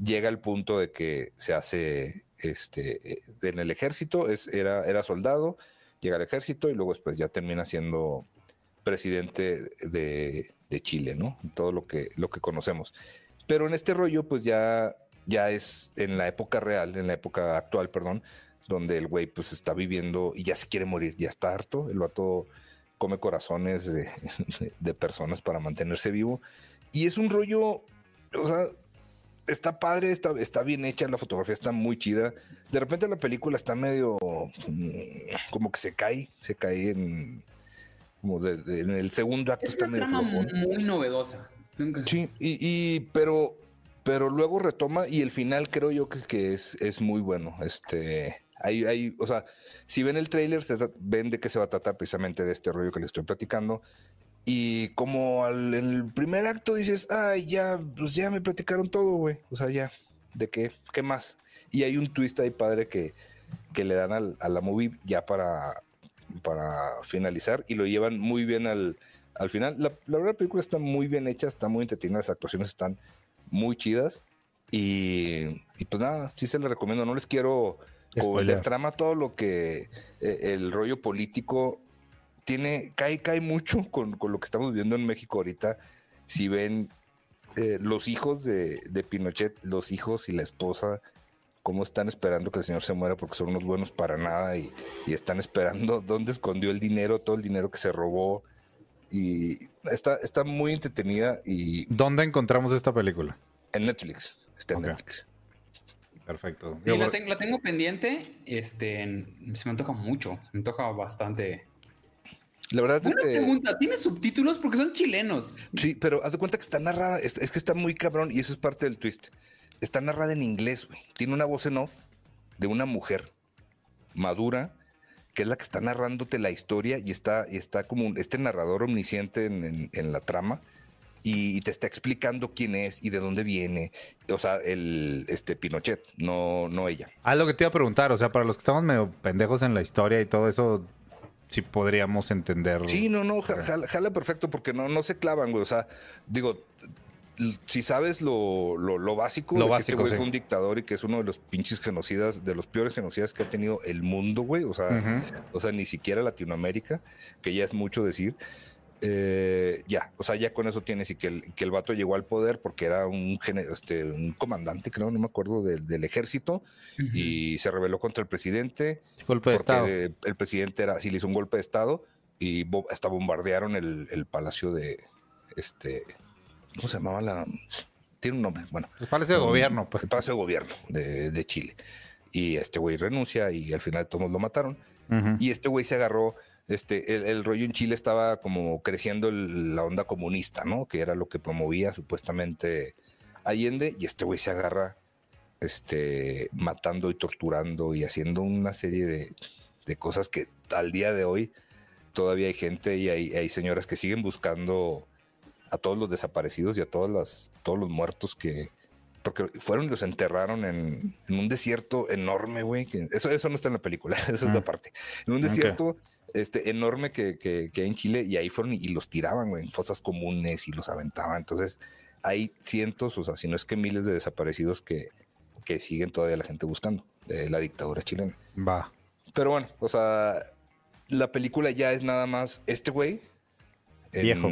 llega al punto de que se hace este, en el ejército, es, era, era soldado, llega al ejército y luego después ya termina siendo presidente de, de Chile, ¿no? Todo lo que, lo que conocemos. Pero en este rollo, pues ya, ya es en la época real, en la época actual, perdón, donde el güey pues está viviendo y ya se quiere morir, ya está harto, el vato come corazones de, [laughs] de personas para mantenerse vivo. Y es un rollo, o sea, está padre, está, está bien hecha, la fotografía está muy chida. De repente la película está medio mm, como que se cae, se cae en como de- de- en el segundo acto Es está medio trama muy novedosa. Sí, y, y- pero, pero luego retoma y el final creo yo que, que es, es muy bueno. Este, hay, hay, o sea, si ven el tráiler, se ven de qué se va a tratar precisamente de este rollo que les estoy platicando. Y como al, en el primer acto dices, ay, ya, pues ya me platicaron todo, güey. O sea, ya, ¿de qué? ¿Qué más? Y hay un twist ahí padre que, que le dan al- a la movie ya para, para finalizar y lo llevan muy bien al, al final. La, la verdad, la película está muy bien hecha, está muy entretenida, las actuaciones están muy chidas. Y, y pues nada, sí se les recomiendo. No les quiero Spoiler. vender trama, todo lo que eh, el rollo político tiene, cae, cae mucho con, con lo que estamos viviendo en México ahorita. Si ven eh, los hijos de, de Pinochet, los hijos y la esposa, cómo están esperando que el señor se muera porque son unos buenos para nada y, y están esperando [laughs] dónde escondió el dinero, todo el dinero que se robó. Y está, está muy entretenida y ¿Dónde encontramos esta película? en Netflix. Está en. Netflix. Perfecto. Sí, la, tengo, la tengo pendiente. Este, se me antoja mucho. Se me antoja bastante. La verdad es Buena que pregunta. ¿Tiene subtítulos? Porque son chilenos. sí, pero haz de cuenta que está narrada, es, es que está muy cabrón y eso es parte del twist. Está narrada en inglés, güey. Tiene una voz en off de una mujer madura que es la que está narrándote la historia y está, y está como un- este narrador omnisciente en, en- en la trama y, y te está explicando quién es y de dónde viene. O sea, el este Pinochet, no, no ella. Ah, lo que te iba a preguntar, o sea, para los que estamos medio pendejos en la historia y todo eso, sí podríamos entender. Sí, no, no, ja- jala, jala perfecto porque no, no se clavan, güey. O sea, digo, si sabes lo, lo, lo básico, Lo de que básico, este güey sí. fue un dictador y que es uno de los pinches genocidas, de los peores genocidas que ha tenido el mundo, güey. O sea, o sea, ni siquiera Latinoamérica, que ya es mucho decir. Eh, ya, o sea, ya con eso tienes y que el, que el vato llegó al poder porque era un, este, un comandante, creo, no me acuerdo, del, del ejército y se rebeló contra el presidente Golpe de Estado. el presidente era, sí le hizo un golpe de estado y bo- hasta bombardearon el, el palacio de este, ¿cómo se llamaba la? Tiene un nombre, bueno, Pues Palacio de gobierno, pues. el palacio de gobierno de, de Chile. Y este güey renuncia y al final todos lo mataron. Y este güey se agarró, este, el, el rollo en Chile estaba como creciendo el- la onda comunista, ¿no? Que era lo que promovía supuestamente Allende, y este güey se agarra, este, matando y torturando y haciendo una serie de, de cosas que al día de hoy todavía hay gente y hay, hay señoras que siguen buscando a todos los desaparecidos y a todas las, todos los muertos que, porque fueron y los enterraron en, en un desierto enorme, güey. Eso, eso no está en la película, [laughs] eso es Ah. aparte. En un desierto este, enorme que, que, que hay en Chile y ahí fueron y, y los tiraban, güey, en fosas comunes y los aventaban. Entonces, hay cientos, o sea, si no es que miles de desaparecidos que, que siguen todavía la gente buscando de la dictadura chilena. Va. Pero bueno, o sea, la película ya es nada más este güey. en- Viejo.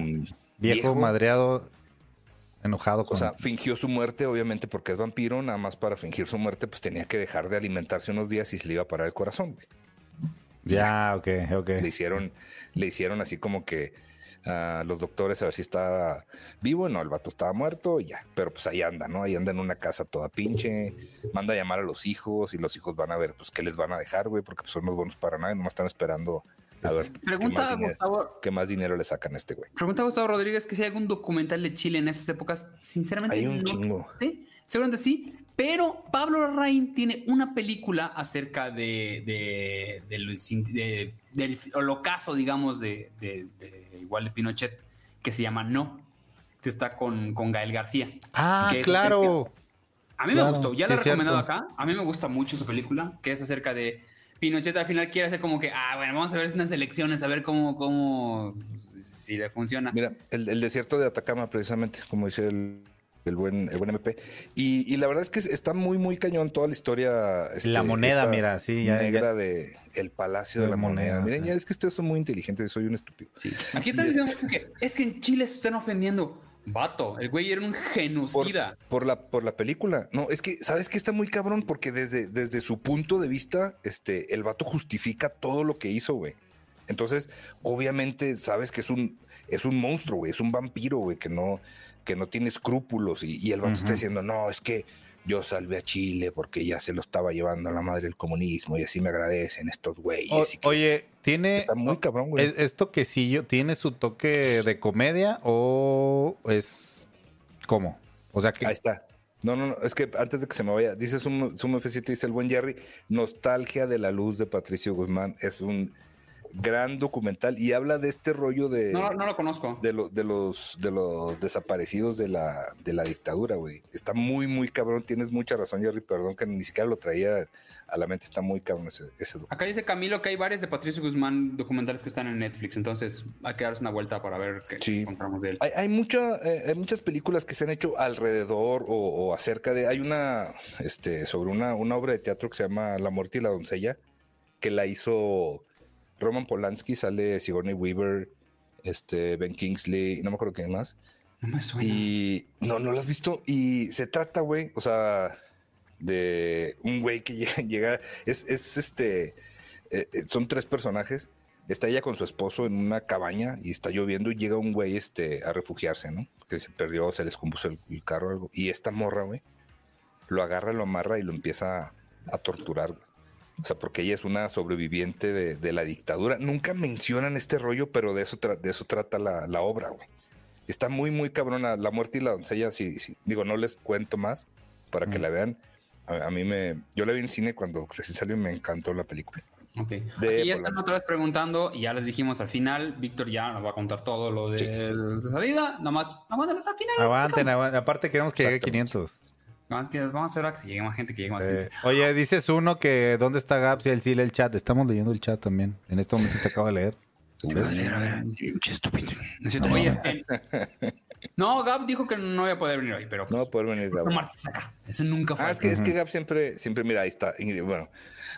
Viejo, madreado, enojado con. O sea, fingió su muerte, obviamente, porque es vampiro, nada más para fingir su muerte, pues tenía que dejar de alimentarse unos días y se le iba a parar el corazón, güey. Ya, [laughs] ok, ok. Le hicieron, le hicieron así como que a los doctores a ver si estaba vivo, no, el vato estaba muerto, y ya. Pero pues ahí anda, ¿no? Ahí anda en una casa toda pinche, manda a llamar a los hijos y los hijos van a ver, pues, qué les van a dejar, güey, porque pues, son los buenos para nada, y nomás están esperando a ver qué Pregunta más, a dinero, Gustavo, qué más dinero le sacan a este güey. pregunta a Gustavo Rodríguez que si hay algún documental de Chile en esas épocas. Sinceramente, Hay un no chingo. sé. Seguramente sí. Pero Pablo Larraín tiene una película acerca de, de- del, de- del holocazo, digamos, de, de- de- igual de Pinochet, que se llama No, que está con, con Gael García. Ah, claro. A mí Claro, me gustó, ya la he recomendado cierto. acá. A mí me gusta mucho esa película, que es acerca de Pinochet. Al final quiere hacer como que, ah, bueno, vamos a ver unas elecciones, a ver cómo, cómo, si le funciona. Mira, el, el desierto de Atacama, precisamente, como dice el, el buen, el buen MP. Y, y la verdad es que está muy, muy cañón toda la historia. este, La moneda, esta mira, sí, ya- Negra ya- de el Palacio de De la Moneda. moneda, Miren, sí. ya es que ustedes son muy inteligentes, soy un estúpido. Sí. Aquí están diciendo que es que en Chile se están ofendiendo. Vato, el güey era un Por, genocida. por la, por la película. No, es que, ¿sabes qué está muy cabrón? Porque desde, desde su punto de vista, este, el vato justifica todo lo que hizo, güey. Entonces, obviamente, sabes que es un, es un monstruo, güey, es un vampiro, güey, que no, que no tiene escrúpulos. Y, y el vato está Ujú. diciendo, no, es que yo salvé a Chile porque ya se lo estaba llevando a la madre el comunismo y así me agradecen estos güeyes. O- que- oye, tiene. está muy cabrón, güey. ¿es- ¿Esto quesillo tiene su toque de comedia o es. ¿Cómo? O sea que. Ahí está. No, no, no, es que antes de que se me vaya, dice Sumo, Sumo F7, dice el buen Jerry, Nostalgia de la Luz de Patricio Guzmán, es un gran documental y habla de este rollo de, No, no lo conozco. de, lo- de los, de los desaparecidos de la, de la dictadura, güey. Está muy, muy cabrón, tienes mucha razón, Jerry, perdón que ni siquiera lo traía a la mente, está muy cabrón ese, ese documental. Acá dice Camilo que hay varios de Patricio Guzmán documentales que están en Netflix, entonces hay que darse una vuelta para ver qué Sí. encontramos de él. Hay, hay, mucha, eh, hay muchas películas que se han hecho alrededor o, o acerca de. Hay una este, sobre una, una obra de teatro que se llama La muerte y la doncella, que la hizo Roman Polanski, sale Sigourney Weaver, este, Ben Kingsley, no me acuerdo quién más. No me suena. Y no, no lo has visto. Y se trata, güey, o sea, de un güey que [laughs] llega, llega- es, es este, eh, eh, son tres personajes. Está ella con su esposo en una cabaña y está lloviendo y llega un güey este, a refugiarse, ¿no? Que se perdió, se les compuso el, el carro o algo. Y esta morra, güey, lo agarra, lo amarra y lo empieza a, a torturar, güey. O sea, porque ella es una sobreviviente de, de la dictadura. Nunca mencionan este rollo, pero de eso, tra- de eso trata la, la obra, güey. Está muy, muy cabrona. La muerte y la doncella, sí, sí. Digo, no les cuento más para que Mm. la vean. A, a mí me... Yo la vi en cine cuando recién salió y me encantó la película. Ok. De Aquí ya están otra vez preguntando y ya les dijimos al final, Víctor ya nos va a contar todo lo de Sí. la salida, nada más aguántanos al final. Aguanten, aguanten. Aparte queremos que llegue a Exactamente. 500. Vamos, a hacer a que llegue más gente, que llegue más Eh, gente. oye, dices uno que ¿dónde está Gaps y él sí lee el chat? Estamos leyendo el chat también. En este momento te acabo de leer. Qué estúpido. No es cierto. Oye, este- No, Gab dijo que no iba a poder venir hoy, pero No va a poder venir Gab. no martes acá. Eso nunca fue. Ah, es que, es que Gab siempre, siempre, mira, ahí está bueno,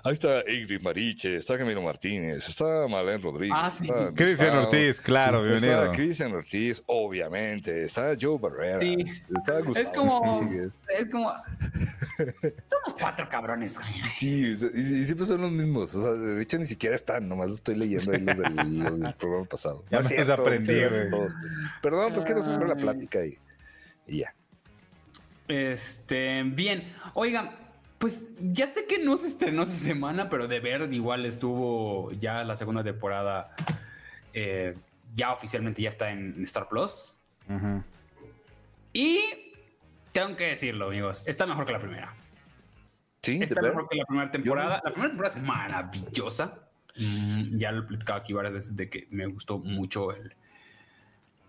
ahí está Ingrid Mariche, está Camilo Martínez, está Marlene Rodríguez. Ah, sí. está Cristian Ortiz, claro, bienvenido. Está Cristian Ortiz, obviamente, está Joe Barrera, Sí. está Gustavo Es como. Rodríguez. Es como. [laughs] Somos cuatro cabrones. güey. Sí, y, y siempre son los mismos, o sea, de hecho ni siquiera están, nomás los estoy leyendo ahí los del, los del programa pasado. Ya No es me cierto. Perdón, pues que nos la plática y, y ya. Este, bien. Oigan, pues ya sé que no se estrenó esa semana, pero de ver igual estuvo ya la segunda temporada. eh, ya oficialmente ya está en Star Plus. Y tengo que decirlo, amigos, está mejor que la primera. Sí, Está mejor que la primera temporada. no- La primera temporada es maravillosa. Mm, ya lo he platicado aquí varias veces de que me gustó mucho el,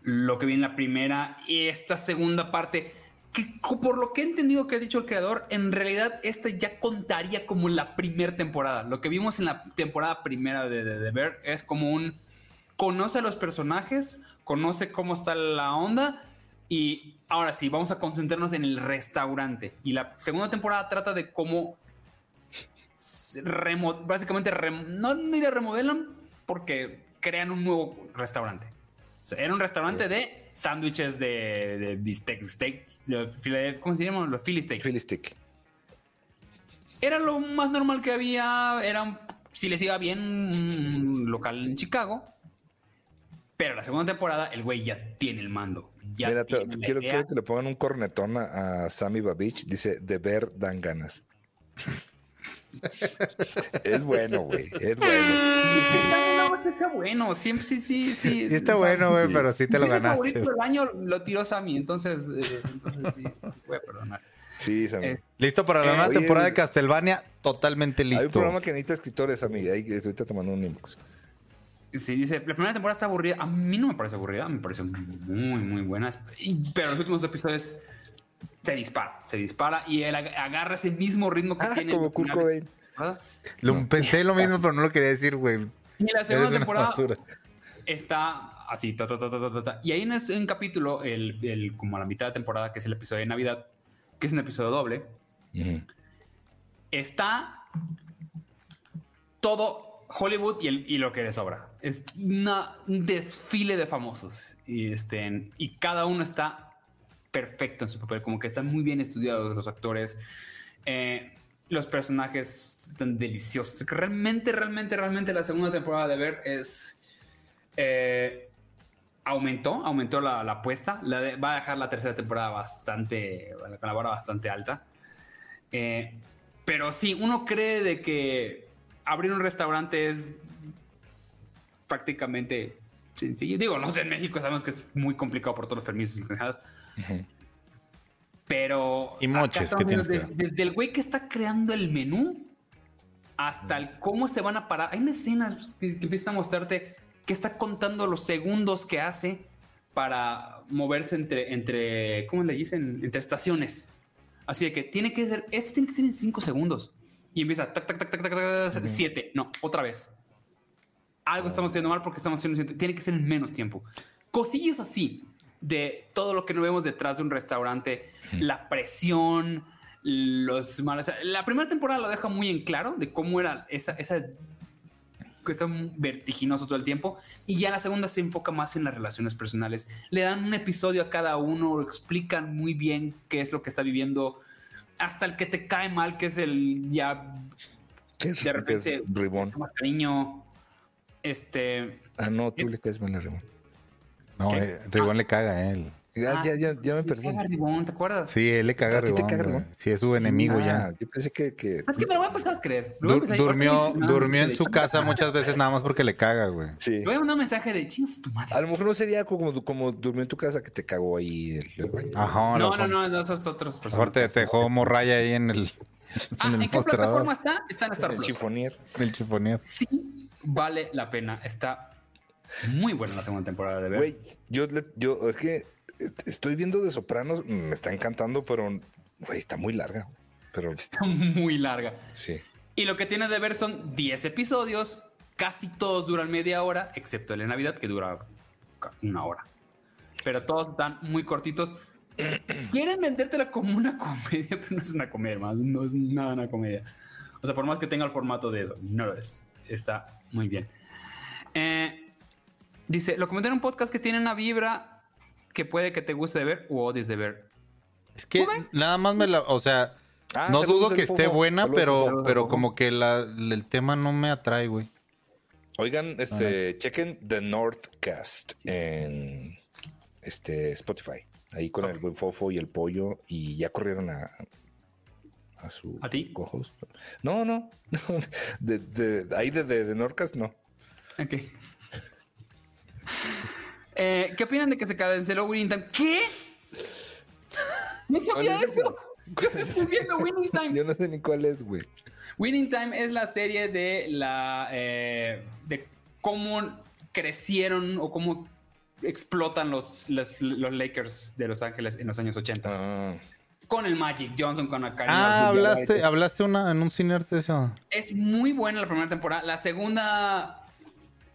lo que vi en la primera y esta segunda parte. Que por lo que he entendido que ha dicho el creador, en realidad esta ya contaría como la primera temporada. Lo que vimos en la temporada primera de, de, Bear es como un conoce a los personajes, conoce cómo está la onda y ahora sí, vamos a concentrarnos en el restaurante. Y la segunda temporada trata de cómo remo- prácticamente rem- no diría remodelan porque crean un nuevo restaurante. Era un restaurante de sándwiches de, de bistec, de file- ¿cómo se llaman? Los Philly steaks. Philly Stick. Era lo más normal que había. Era, si les iba bien, un local en Chicago. Pero la segunda temporada, el güey ya tiene el mando. Ya Mira, tiene quiero que le pongan un cornetón a, a Sammy Babich. Dice, de ver dan ganas. Es bueno, güey. Es bueno. Sí, está bueno. Siempre, sí, sí, sí. Sí está bueno, güey, pero sí te lo Mi ganaste. favorito del año lo tiró Sammy, entonces, eh, entonces sí, sí, voy a perdonar. Sí, Sammy. Eh, ¿Listo para la Eh, nueva oye, temporada de Castlevania? Totalmente Hay un listo. programa que necesita escritores, Sammy. Ahí ahorita te mando un inbox. Sí, dice, la primera temporada está aburrida. A mí no me parece aburrida, me pareció muy, muy buena. Pero los últimos episodios se dispara, se dispara y él ag- agarra ese mismo ritmo que Ah, tiene. como en Kurt Cobain. temporada. Lo, Pensé lo mismo, pero no lo quería decir, güey. Y la segunda temporada basura. está así, ta, ta, ta, ta, ta, ta, ta. y hay un, un capítulo, el, el- como a la mitad de temporada, que es el episodio de Navidad, que es un episodio doble, está todo Hollywood y, el- y lo que le sobra. Es una- un desfile de famosos. Y, este, y cada uno está perfecto en su papel, como que están muy bien estudiados los actores. Eh, los personajes están deliciosos. Realmente, realmente, realmente la segunda temporada de ver es... eh, aumentó, aumentó la, la apuesta. La de- va a dejar la tercera temporada bastante, con la vara bastante alta. Eh, pero sí, uno cree de que abrir un restaurante es prácticamente sencillo. Digo, no sé, en México sabemos que es muy complicado por todos los permisos Pero. Y moches, estamos ¿qué tienes viendo que desde, desde el güey que está creando el menú hasta el cómo se van a parar. Hay una escena que, que empieza a mostrarte que está contando los segundos que hace para moverse entre, entre ¿cómo le dicen? Entre estaciones. Así de que tiene que ser, esto tiene que ser en 5 segundos. Y empieza, tac, tac, tac, tac, tac, tac, 7. No, otra vez. Algo estamos haciendo mal porque estamos haciendo, siete. tiene que ser en menos tiempo. Cosillas así de todo lo que no vemos detrás de un restaurante, la presión, los malos. La primera temporada lo deja muy en claro de cómo era esa, esa que está vertiginoso todo el tiempo. Y ya la segunda se enfoca más en las relaciones personales. Le dan un episodio a cada uno, explican muy bien qué es lo que está viviendo. hasta el que te cae mal, que es el ya ¿Qué es, de es repente Ribón? más cariño. Este, Ah, no, tú es- le caes mal a Ribón. No, ¿Qué? eh, Ribón le caga a él. Ya, Ah, ya, ya, ya me perdí. caga Ribón, ¿te acuerdas? Sí, él le caga a ¿A ti te Ribón. caga. Ribón? Sí, es su enemigo Ah, ya. yo pensé que, que... Es que me lo voy a empezar a creer. Le Du- a- durmió, durmió en de- su casa muchas veces nada más porque le caga, güey. Sí. Le voy a mandar un mensaje de chingas a tu madre. A lo mejor no sería como, como durmió en tu casa que te cagó ahí el. Ajá, No, no, no, no, esos otros personas. te, te dejó morralla ahí en el, Ah, en ¿en qué mostrador, plataforma está? Está en Star El chifonier. en el chifonía. Sí, vale la pena. Está muy buena la segunda temporada de ver. Güey, yo, yo, es que est- estoy viendo de Sopranos, me está encantando, pero, güey, está muy larga. Pero Está muy larga. sí. Y lo que tiene de ver son 10 episodios. Casi todos duran media hora, excepto el de Navidad, que dura una hora. Pero todos están muy cortitos. [clears throat] Quieren vendértela como una comedia, [laughs] pero no es una comedia, hermano. No es nada una comedia. O sea, por más que tenga el formato de eso, no lo es. Está muy bien. Eh, dice, lo comenté en un podcast que tiene una vibra que puede que te guste de ver o odies de ver. Es que nada más me la, o sea, Ah, no saludos dudo que esté Fofo. buena, Saludos, pero, saludos pero como que la, el tema no me atrae, güey. Oigan, este, chequen The Northcast en este Spotify. Ahí con el buen fofo y el pollo. Y ya corrieron a, a su ¿A ti? co-host. No, no. no. [laughs] De, de- ahí de, de, de Northcast, no. Ok. Eh, ¿Qué opinan de que se canceló Winning Time? ¿Qué? No sabía ¿Cuál es eso. Yo sí estoy viendo Winning Time. Yo no sé ni cuál es, güey. Winning Time es la serie de la eh, de cómo crecieron o cómo explotan los, los, los Lakers de Los Ángeles en los años 80. Ah, Con el Magic Johnson, con la Kareem Ah, hablaste, hablaste una, en un cine de eso. Es muy buena la primera temporada. La segunda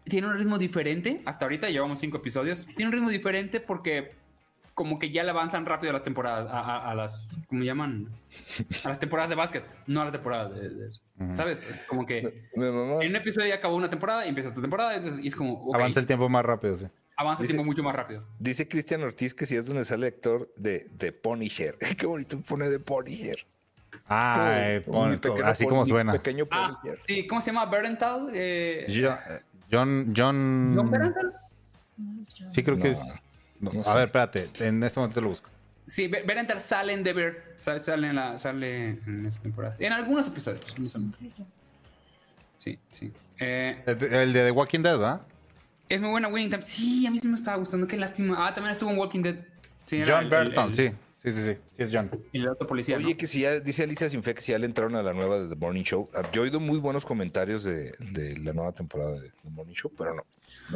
tiene un ritmo diferente. Hasta ahorita llevamos cinco episodios. Tiene un ritmo diferente porque como que ya le avanzan rápido a las temporadas, a, a- a las, ¿cómo llaman? A las temporadas de básquet, no a las temporadas de, de- ¿sabes? Es como que en un episodio ya acabó una temporada y empieza otra temporada y es como, ok, Avanza el tiempo más rápido, sí. avanza el tiempo mucho más rápido. Dice Cristian Ortiz que si es donde sale el actor de, de Punisher. [laughs] Qué bonito pone de Punisher. Ah, eh, así como suena. Pequeño Ah, sí, ¿cómo se llama? Berenthal. Eh, John, John, John, sí creo que No, es. no, no a sé. ver, espérate, en este momento lo busco. Sí, Be- Berenthal sale en The Bear. Sale, sale en, la, sale en esta temporada. En algunos episodios. no sé. Sí, sí. Eh, El de, el de The Walking Dead, ¿verdad? es muy buena Winning Time. Sí, a mí sí me estaba gustando. Qué lástima. Ah, también estuvo en Walking Dead. Sí, John el- Burton, el- sí. Sí, sí, sí. Sí, es John. El otro policía. Oye, ¿no? que si ya, dice Alicia Sinfe que si ya le entraron a la nueva de The Morning Show. Ah, Yo he oído muy buenos comentarios de, de la nueva temporada de The Morning Show, pero no.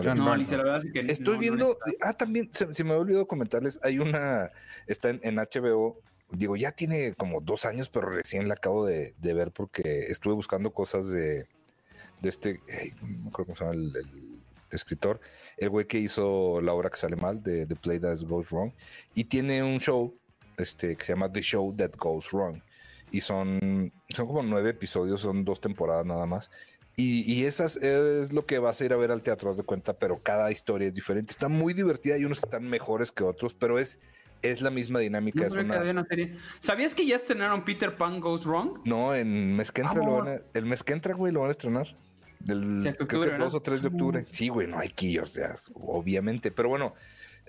no No. Alicia, la verdad es que Estoy viendo. ah, también se, se me ha olvidado comentarles. Hay una. Está en, en HBO. Digo, ya tiene como dos años, pero recién la acabo de, de ver porque estuve buscando cosas de, de este. no acuerdo cómo se llama el, el escritor. El güey que hizo La obra que sale mal de The Play That Goes Wrong. Y tiene un show este, que se llama The Show That Goes Wrong. Y son, son como nueve episodios, son dos temporadas nada más. Y, y esas es lo que vas a ir a ver al teatro, de cuenta, pero cada historia es diferente. Está muy divertida, hay unos que están mejores que otros, pero es, es la misma dinámica. no es que una- una serie. ¿Sabías que ya estrenaron Peter Pan Goes Wrong? No, en mes que entra lo van a- el mes que entra, güey, lo van a estrenar. Del Sí, hasta creo octubre, que 2 ¿verdad? o 3 de octubre. Sí, güey, no hay quillos, ya, obviamente. Pero bueno,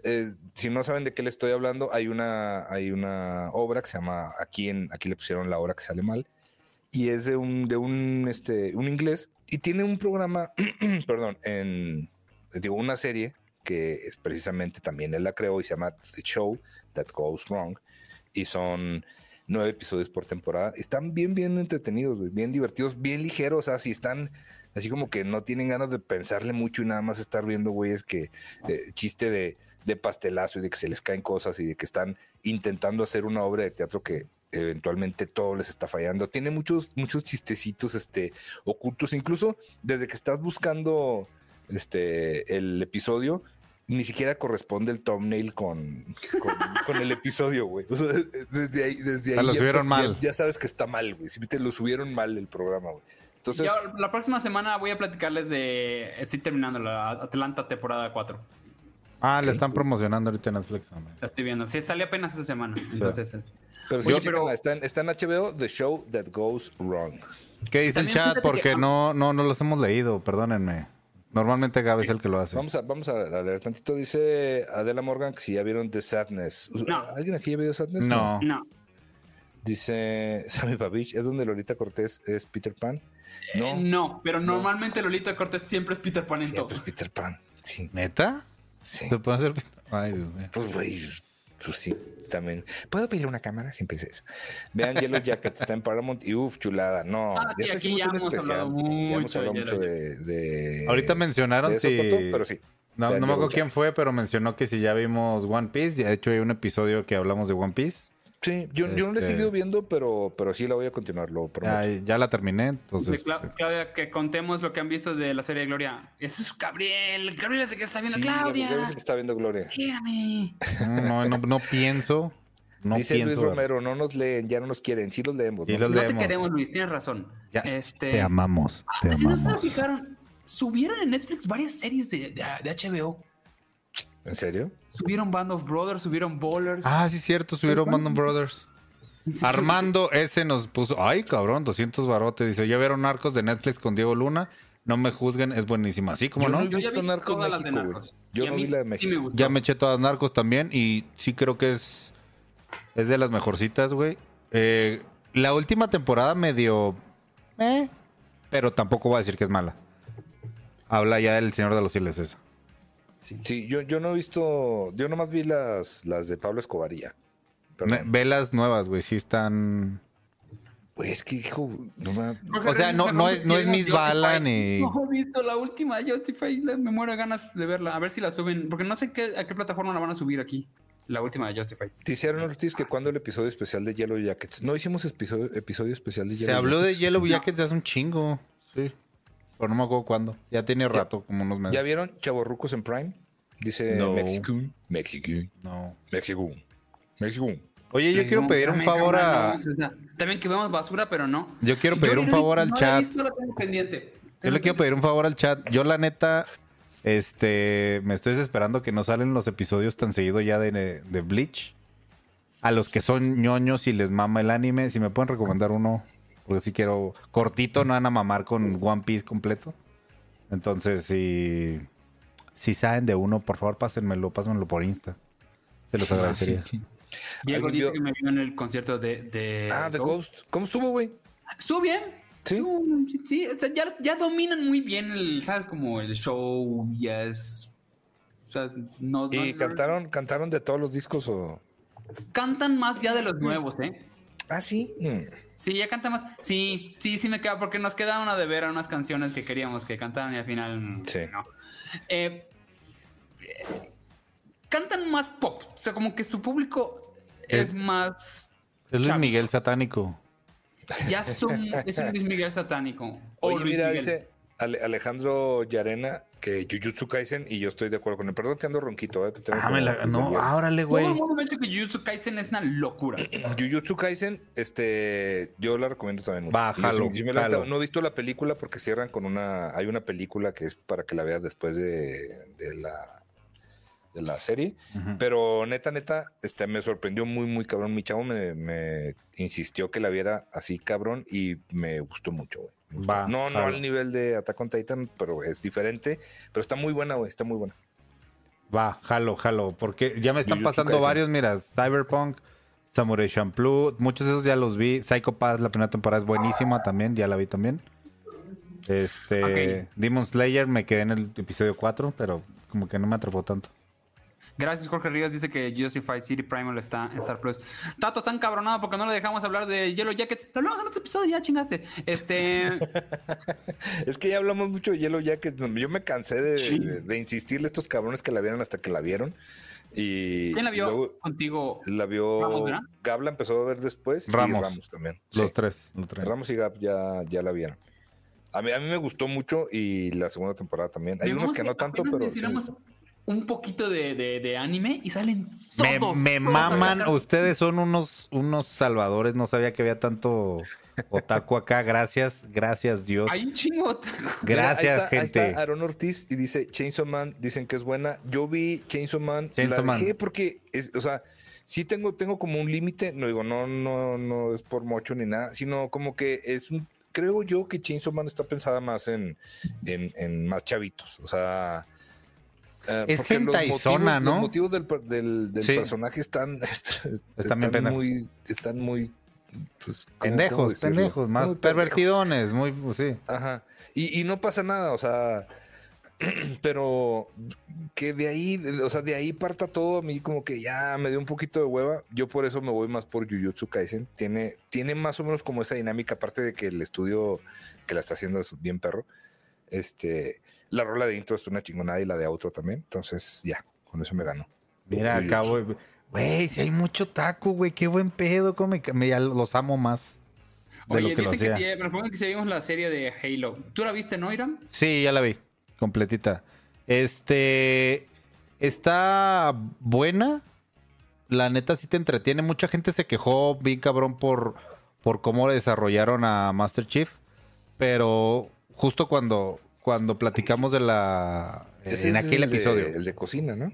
eh, si no saben de qué le estoy hablando, hay una, hay una obra que se llama, aquí en, aquí le pusieron la obra que sale mal, y es de un, de un, este, un inglés, y tiene un programa, [clears throat] perdón, en, digo, una serie que es precisamente también él la creó y se llama The Show That Goes Wrong, y son nueve episodios por temporada. Están bien, bien entretenidos, bien divertidos, bien ligeros. Si están así como que no tienen ganas de pensarle mucho y nada más estar viendo, güey, es que eh, chiste de, de pastelazo y de que se les caen cosas y de que están intentando hacer una obra de teatro que eventualmente todo les está fallando. Tiene muchos, muchos chistecitos este, ocultos, incluso desde que estás buscando este, el episodio, ni siquiera corresponde el thumbnail con, con, [laughs] con el episodio, güey. O sea, desde ahí, desde sea, ahí lo ya, subieron ya- mal. Ya, sabes que está mal, güey. Si te lo subieron mal el programa, güey. Entonces, Ya, la próxima semana voy a platicarles de. Estoy terminando la Atlanta temporada 4. Ah, le están promocionando ahorita en Netflix también. La estoy viendo. Sí, sale apenas esta semana. Entonces, es- Pero sí, Oye, pero- está, en, está en HBO, The Show That Goes Wrong. ¿Qué dice el chat? Porque que- no, no, no los hemos leído, perdónenme. Normalmente Gabe es el que lo hace. Vamos a, vamos a leer tantito. Dice Adela Morgan que si ya vieron The Sadness. No. ¿Alguien aquí ya vio Sadness? No. no. Dice Sammy Babich, ¿es donde Lolita Cortés es Peter Pan? No, Eh, No, pero normalmente Lolita Cortés siempre es Peter Pan en todo. siempre es Peter Pan. Sí, ¿Neta? Sí. ¿Se puede hacer? Ay, Dios mío. Pues, güey, pues sí, también. ¿Puedo pedir una cámara? Siempre es eso. Vean Yellow Jacket, está en Paramount y uff, chulada. No, Ah, sí, ya aquí hicimos ya un hemos especial. hablado Sí, ya hemos mucho hablado de mucho de, de- Ahorita mencionaron de eso, si... Toto, pero sí. No, no me acuerdo quién Jackets. fue, pero mencionó que si ya vimos One Piece. De hecho, hay un episodio que hablamos de One Piece. Sí, yo, yo no le he Este- seguido viendo, pero, pero sí la voy a continuar, lo prometo. Ya, ya la terminé, entonces... Cla- Claudia, que contemos lo que han visto de la serie de Gloria. Ese es Gabriel. Gabriel es el que está viendo Sí, Claudia. Gabriel es el que está viendo Gloria. Mírame. No, no, no pienso. No Dice pienso. Luis Romero, no nos leen, ya no nos quieren, sí los leemos. Sí ¿no? los No te queremos, Luis. Tienes razón. Ya, este... Te amamos, te Si no se amamos. fijaron, subieron en Netflix varias series de, de- de HBO. ¿En serio? Subieron Band of Brothers, subieron Bowlers. Ah, sí, cierto, subieron Band Brothers. ¿En serio? Armando ese nos puso, ay cabrón, 200 barotes. Dice, ya vieron Narcos de Netflix con Diego Luna. No me juzguen, es buenísima. Así como Yo no. Yo ya vi Narcos todas las de México. Narcos. Yo no vi la de sí me gustó. Ya me eché todas Narcos también y sí creo que es, es de las mejorcitas, güey. Eh, la última temporada medio... Eh, pero tampoco voy a decir que es mala. Habla ya del Señor de los Cielos esa. Sí, yo, yo no he visto, yo nomás vi las, las de Pablo Escobar y ya. Perdón. Ne- Ve las nuevas, güey, sí están... Güey, es que, hijo, no me... O sea, no- no es- no es Miss Justify. Bala ni- No he visto la última Justify. Me muero de ganas de verla. A ver si la suben. Porque no sé qué, a qué plataforma la van a subir aquí. La última de Justify. Te hicieron Ortiz que cuando el episodio especial de Yellow Jackets. No hicimos episodio, episodio especial de Yellow Se habló de Jackets. Yellow Jackets hace un chingo. Sí. Pero no me acuerdo cuándo. Ya tiene rato, como unos meses. ¿Ya vieron Chavorrucos en Prime? Dice No. Mexican. Mexican. No. Mexican. Mexican. Oye, yo quiero pedir un favor a. También que vemos basura, pero no. Yo quiero pedir un favor al chat. visto, la tengo pendiente. Yo le quiero pedir un favor al chat. Yo, la neta, este. Me estoy desesperando que no salen los episodios tan seguido ya de, de Bleach. A los que son ñoños y les mama el anime, si me pueden recomendar uno. Porque si quiero. Cortito, no van a mamar con One Piece completo. Entonces, si. Si saben de uno, por favor, pásenmelo, pásenmelo por Insta. Se los agradecería. Diego ¿Alguien dice vio- que me vio en el concierto de. de Ah, The Ghost. Ghost. ¿Cómo estuvo, güey? Estuvo bien. Sí. Sí, o sea, ya, ya dominan muy bien el, ¿sabes? Como el show, ya es. O sea, no, ¿Y no- cantaron, cantaron de todos los discos o...? Cantan más ya de los nuevos, ¿eh? Ah, sí. Mm. Sí, ya canta más. Sí, sí, sí me queda, porque nos queda una de ver a unas canciones que queríamos que cantaran y al final Sí. no. Eh, eh, cantan más pop, o sea, como que su público es, Es- más. Es Luis. Miguel satánico. Ya son, es un Luis Miguel satánico. O Oye, Luis mira, Miguel. dice Ale- Alejandro Yarena que Jujutsu Kaisen y yo estoy de acuerdo con él. Perdón que ando ronquito, ¿eh? Ah, me la- No, árale, Todo güey. el mundo me ha dicho que Jujutsu Kaisen es una locura. [clears throat] Jujutsu Kaisen, este, yo la recomiendo también mucho. Va, Y yo jalo, sí- sí me la- jalo. no he visto la película porque cierran con una, hay una película que es para que la veas después de, de la de la serie, pero neta, neta, este, me sorprendió muy, muy cabrón. Mi chavo me, me insistió que la viera así cabrón y me gustó mucho, güey. Va, no, no al nivel de Attack on Titan, pero es diferente, pero está muy buena, güey, está muy buena. Va, jalo, jalo. Porque ya me están Jujutsu pasando Kaisen. varios, mira, Cyberpunk, Samurai Champloo, muchos de esos ya los vi. Psycho Pass, la primera temporada es buenísima también, ya la vi también. Este, Ok. Demon Slayer me quedé en el episodio 4, pero como que no me atrapó tanto. Gracias, Jorge Ríos. Dice que Justified City Primal está en Star Plus. Tato está encabronado porque no le dejamos hablar de Yellow Jackets. Lo hablamos en otro episodio, ya chingaste. Este. [laughs] Es que ya hablamos mucho de Yellow Jacket. Yo me cansé de, Sí. de- de insistirle a estos cabrones que la vieron hasta que la vieron. Y ¿Quién la vio luego contigo? la vio Ramos, ¿verdad? Gab la empezó a ver después Ramos. y Ramos también. Los Sí. tres, los tres. Ramos y Gab ya, ya la vieron. A mí, a mí me gustó mucho y la segunda temporada también. Hay unos que no tanto, pero sí. Un poquito de, de- de anime y salen Me, todos. me todos maman, ustedes son unos, unos salvadores, no sabía que había tanto otaku acá, gracias, gracias Dios. Hay un chingo. Gracias, Mira, ahí está, ahí gente. está Aaron Ortiz y dice Chainsaw Man, dicen que es buena. Yo vi Chainsaw Man, Chainsaw la Man. dejé porque, es, o sea, sí tengo, tengo como un límite, no digo, no, no, no es por mucho ni nada, sino como que es un, creo yo que Chainsaw Man está pensada más en, en, en más chavitos, o sea... eh, Es porque los gentaizona, motivos- ¿no? Los motivos del, per- del, del Sí. personaje están, [laughs] están, muy, están muy, pues, ¿cómo- cómo pendejos, pendejos, más Muy pendejos. pervertidones, muy, pues, sí. Ajá. Y, y no pasa nada, o sea, [clears throat] pero que de ahí, o sea, de ahí parta todo a mí como que ya me dio un poquito de hueva. Yo por eso me voy más por Jujutsu Kaisen. Tiene, tiene más o menos como esa dinámica, aparte de que el estudio que la está haciendo es bien perro. Este, la rola de intro es una chingonada y la de outro también. Entonces, ya, con eso me ganó. Mira, acá, güey. Güey, si hay mucho taco, güey, qué buen pedo, cómo me, ya los amo más de Oye, lo que lo dicen que me que si vimos la serie de Halo. ¿Tú la viste, no, Irán? Sí, ya la vi, completita. Este, está buena, la neta sí te entretiene. Mucha gente se quejó bien cabrón por, por cómo desarrollaron a Master Chief, pero justo cuando, cuando platicamos de la... Ese en es aquel el de- episodio. el de cocina, ¿no?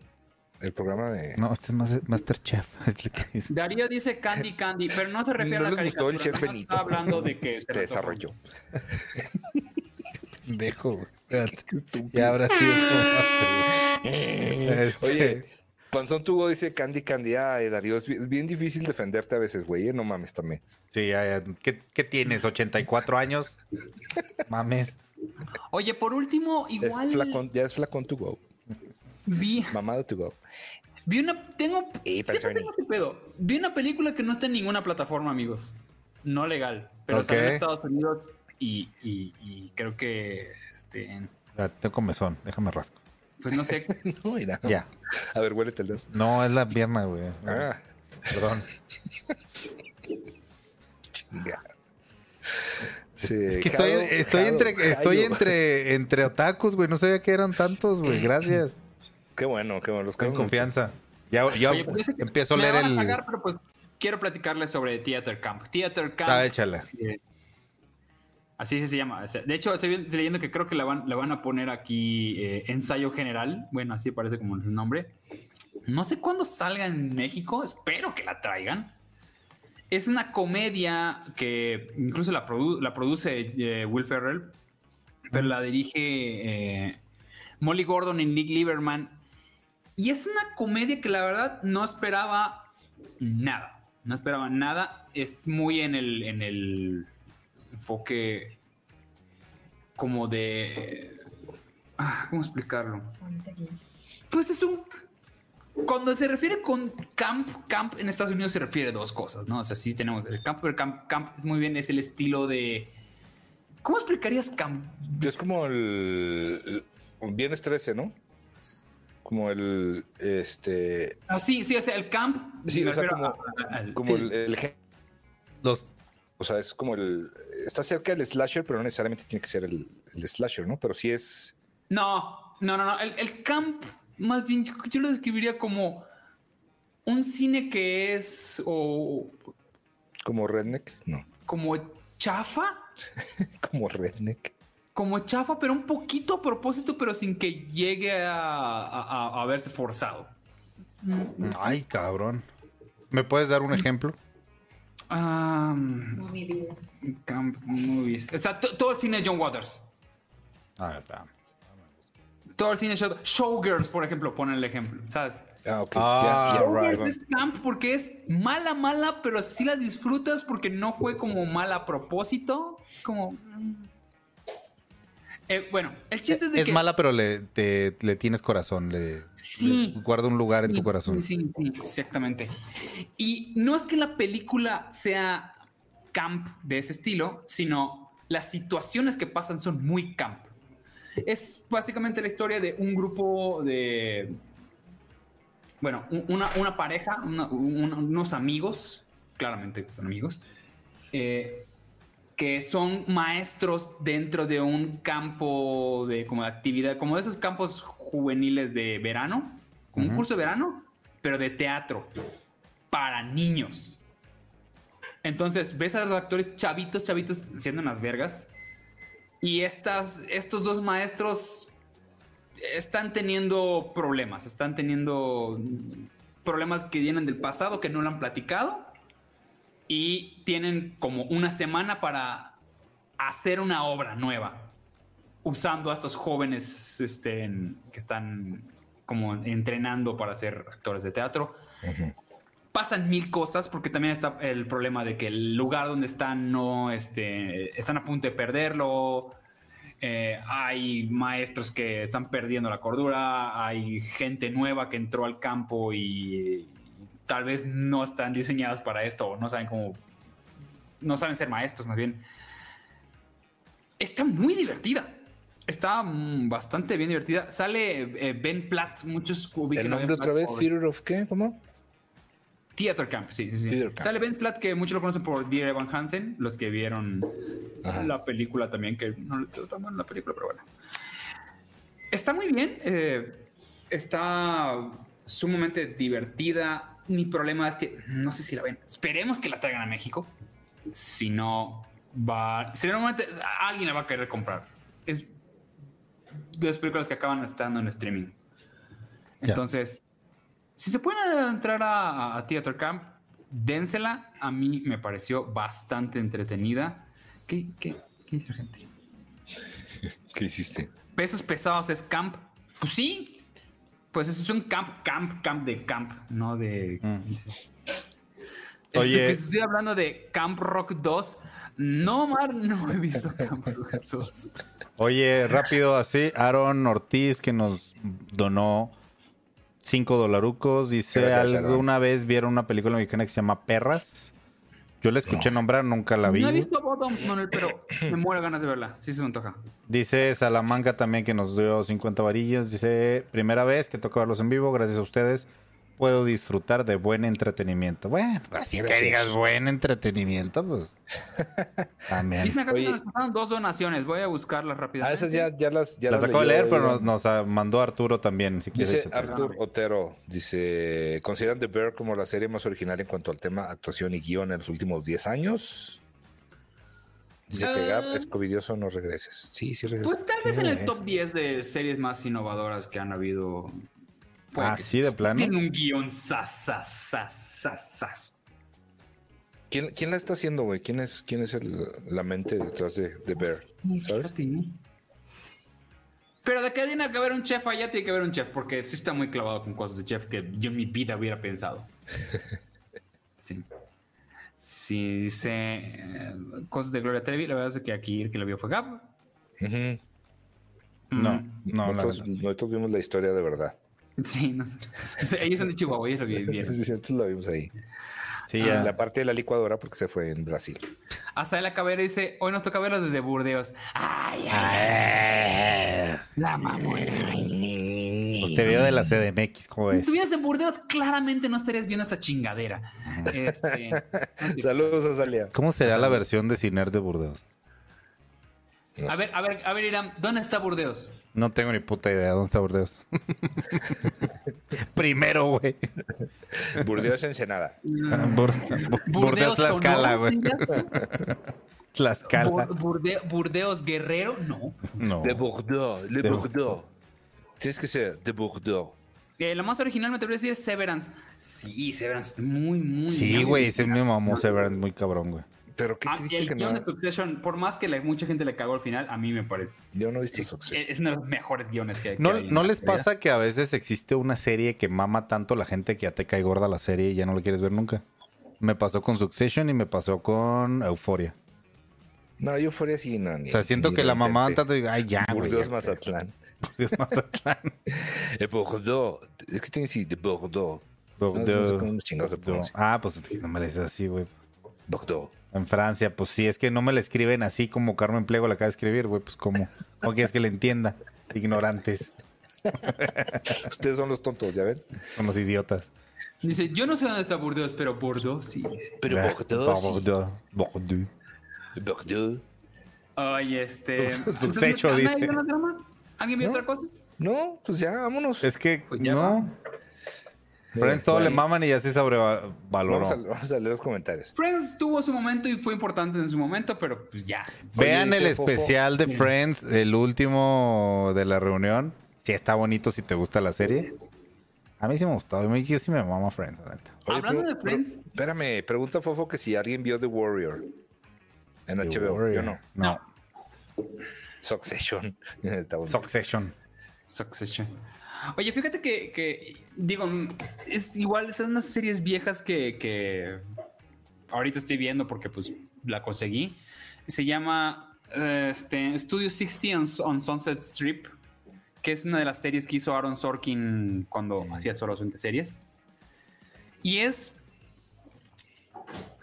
El programa de... No, este es Mas- Master Chef. [laughs] Es lo que dice. Darío dice Candy Candy, pero no se refiere No a la les gustó el caricatura, chef Benito. Está hablando de que Se desarrolló. Dejo, como Master, güey. [laughs] Este, Oye, Panzón Tugo dice Candy Candy. Ay, Darío, es bi- es bien difícil defenderte a veces, güey. ¿eh? No mames también. Sí, ya, ya. ¿Qué, qué tienes? ¿84 años? Mames. Oye, por último, Es igual ya es flacón to go. vi, Mamado to go. vi una. Tengo. Siempre tengo ese pedo. Vi una película que no está en ninguna plataforma, amigos. No legal. Pero Ok. salió en Estados Unidos y, y- y creo que. Este. Ya, tengo comezón. Déjame rasco. Pues no sé. [laughs] No, mira. Ya. A ver, huélete el dedo. No, es la pierna, güey. Ah, Perdón. [laughs] chinga. Sí, Es que estoy, Jado- estoy Jado- entre, estoy entre, entre otakus, güey. No sabía que eran tantos, güey. Gracias. Qué bueno, qué bueno. Los Con confianza. Ya, ya Oye, pues, empiezo a leer el. pagar, pero pues quiero platicarles sobre Theater Camp. Theater Camp. Ah, échala. eh, así se llama. De hecho, estoy leyendo que creo que la van, la van a poner aquí eh, ensayo general. Bueno, así parece como el nombre. No sé cuándo salga en México. Espero que la traigan. Es una comedia que incluso la, produ- la produce eh, Will Ferrell, pero la dirige eh, Molly Gordon y Nick Lieberman. Y es una comedia que la verdad no esperaba nada. No esperaba nada. Es muy en el, en el enfoque como de... ah, ¿Cómo explicarlo? Pues es un... Cuando se refiere con camp, camp en Estados Unidos se refiere a dos cosas, ¿no? O sea, sí tenemos el camp, pero camp, camp es muy bien, es el estilo de... ¿Cómo explicarías camp? Es como el, el Viernes 13, ¿no? Como el, este, Ah, sí, sí, o sea, el camp... Sí, o sea, como- a- a- al- como sí. el, el gen- Los, o sea, es como el, está cerca del slasher, pero no necesariamente tiene que ser el, el slasher, ¿no? Pero sí es, No, no, no, no. El, el camp, más bien, yo, yo lo describiría como un cine que es o como redneck, no, [laughs] como chafa, como redneck. como chafa, pero un poquito a propósito, pero sin que llegue a, a- a- verse forzado. ay, cabrón. ¿Me puedes dar un ejemplo? Um, camp movies. O sea, to- todo el cine de John Waters. A ver, espérame. Todo el cine de Show- Showgirls, por ejemplo, pone el ejemplo, ¿sabes? Ah, ok. Ah. Showgirls right. es camp porque es mala, mala, pero sí la disfrutas porque no fue como mala a propósito. Es como. mm. Eh, bueno, el chiste es de Es que. mala, pero le, te- le tienes corazón. Le, Sí. le guarda un lugar en tu corazón. Sí, sí, sí, exactamente. Y no es que la película sea camp de ese estilo, sino las situaciones que pasan son muy camp. Es básicamente la historia de un grupo de. Bueno, un- una, una pareja, una- un- unos amigos, claramente son amigos, eh, que son maestros dentro de un campo de como de actividad, como de esos campos juveniles de verano, como un curso de verano, pero de teatro para niños. Entonces ves a los actores chavitos, chavitos siendo unas vergas. Y estas, estos dos maestros están teniendo problemas, están teniendo problemas que vienen del pasado que no lo han platicado y tienen como una semana para hacer una obra nueva usando a estos jóvenes este, que están como entrenando para ser actores de teatro. Pasan mil cosas porque también está el problema de que el lugar donde están no este, están a punto de perderlo. Eh, hay maestros que están perdiendo la cordura, hay gente nueva que entró al campo y, tal vez no están diseñadas para esto o no saben cómo, no saben ser maestros más bien. Está muy divertida. Está mm, bastante bien divertida. Sale eh, Ben Platt, muchos ¿El nombre otra vez? ¿Theater of qué? ¿Cómo? Theater Camp, sí, sí, sí. Sale Ben Platt, que muchos lo conocen por Dear Evan Hansen, los que vieron la película también, que no le quedó tan buena la película, pero bueno. Está muy bien. Eh, está sumamente divertida mi problema es que no sé si la ven. Esperemos que la traigan a México. Si no, va. Si momento alguien la va a querer comprar. Es de las películas que acaban estando en streaming. Entonces, si se pueden entrar a, Theater Camp, dénsela. A mí me pareció bastante entretenida. ¿Qué, qué, qué gente? [laughs] ¿Qué hiciste? Pesos pesados es camp. Pues sí, pues es un camp, camp, camp de camp, no de. Mm. Este, Oye. estoy hablando de Camp Rock 2. No, Mar, no he visto Camp Rock 2. Oye, rápido así, Aaron Ortiz que nos donó 5 dolarucos. Dice, ¿alguna vez vieron una película mexicana que se llama Perras? Yo la escuché nombrar, nunca la vi. No he visto Bottoms, Manuel, pero me muero ganas de verla. Sí se me antoja. Dice Salamanca también que nos dio 50 varillos. Dice, primera vez que toca verlos en vivo, gracias a ustedes puedo disfrutar de buen entretenimiento. Bueno, así que digas buen entretenimiento, pues. [laughs] También. Nos pasaron dos donaciones. Voy a buscarlas rápidamente. Ah, esas ya, ya las. Ya las, acabo de leer, pero nos, mandó Arturo también. Si dice Artur Otero: dice, ¿consideran The Bear como la serie más original en cuanto al tema actuación y guion en los últimos 10 años? Dice que Gab es covidioso, no regreses. Sí, sí regreses. Pues tal vez en el top 10 de series más innovadoras que han habido Así de plano. Tiene un guion sas, ¿Quién, ¿Quién, la está haciendo, güey? ¿Quién es, quién es la mente detrás de, de Bear? Pero de qué tiene que haber un chef allá, tiene que haber un chef, porque sí está muy clavado con cosas de chef que yo en mi vida hubiera pensado. [laughs] sí. Sí, dice eh, cosas de Gloria Trevi, la verdad es que aquí el que lo vio fue Gab. No, no, nosotros, nosotros vimos la historia de verdad. Sí, no sé. [laughs] Ellos son de Chihuahua, ellos lo bien. Sí, lo vimos ahí. Sí, en la parte de la licuadora porque se fue en Brasil. Hasta la cabera dice, hoy nos toca verlo desde Burdeos. Ay, ay, La mamá. Pues te veo de la CDMX, ¿cómo es? Si estuvieras en Burdeos, claramente no estarías viendo esta chingadera. Este, [laughs] Saludos a Salia. ¿Cómo será la versión de Ciner de Burdeos? A ver, a ver, a ver, Irán, ¿dónde está Burdeos? No tengo ni puta idea dónde está Burdeos. [laughs] Primero, güey. Burdeos Ensenada. Ah, Burdeos Tlaxcala, güey. Tlaxcala. Burdeos Guerrero, no. No. De Bordeaux, de, Bordeaux. Tienes que ser de Bordeaux. Eh, lo más original me atrevería a decir es Severance. Sí, Severance, muy, muy. Sí, güey, ese es mi mamá Severance, muy cabrón, güey. Pero qué ah, triste el que no. de Succession, por más que mucha gente le cagó al final, a mí me parece. Yo no he visto Succession. Es uno de los mejores guiones que, ¿No, hay. ¿No les pasa que a veces existe una serie que mama tanto la gente que ya te cae gorda la serie y ya no la quieres ver nunca? Me pasó con Succession y me pasó con Euphoria. No, Euphoria sí, no. o sea, siento que la mamá tanto y ay, ya, Burdeos Mazatlán. Burdeos Mazatlán. [laughs] El Bordeaux. Es que tiene que decir de Bordeaux. Bordeaux. Ah, pues no me dices así, güey. Bordeaux. En Francia, pues sí, es que no me la escriben así como Carmen Plego la acaba de escribir, güey, pues como, no quieres que le entienda, ignorantes. [laughs] Ustedes son los tontos, ¿ya ven? Son los idiotas. Dice, yo no sé dónde está Bordeaux, pero Bordeaux sí. Pero Bordeaux, Bordeaux, Bordeaux. Bordeaux. Ay, este. Sucecho, ¿nadie dice. ¿Alguien vio ¿No? otra cosa? No, pues ya, vámonos. Es que Pues ya no. vamos. Friends todo le maman y ya se sobrevaloró. Vamos a, vamos a leer los comentarios. Friends tuvo su momento y fue importante en su momento, pero pues ya. Vean Oye, el especial de Friends, el último de la reunión. Si está bonito, si te gusta la serie. A mí sí me gustó. a mí- Yo sí me mama Friends, la neta. Hablando pero- de Friends- pero- espérame, pregunta Fofo que si alguien vio The Warrior en HBO. Yo no. No. Succession. [laughs] Succession. Succession. Oye, fíjate que, que, digo, es igual, son unas series viejas que, que ahorita estoy viendo porque pues la conseguí. Se llama eh, este, Studio 60 on, on Sunset Strip, que es una de las series que hizo Aaron Sorkin cuando hacía solamente series. Y es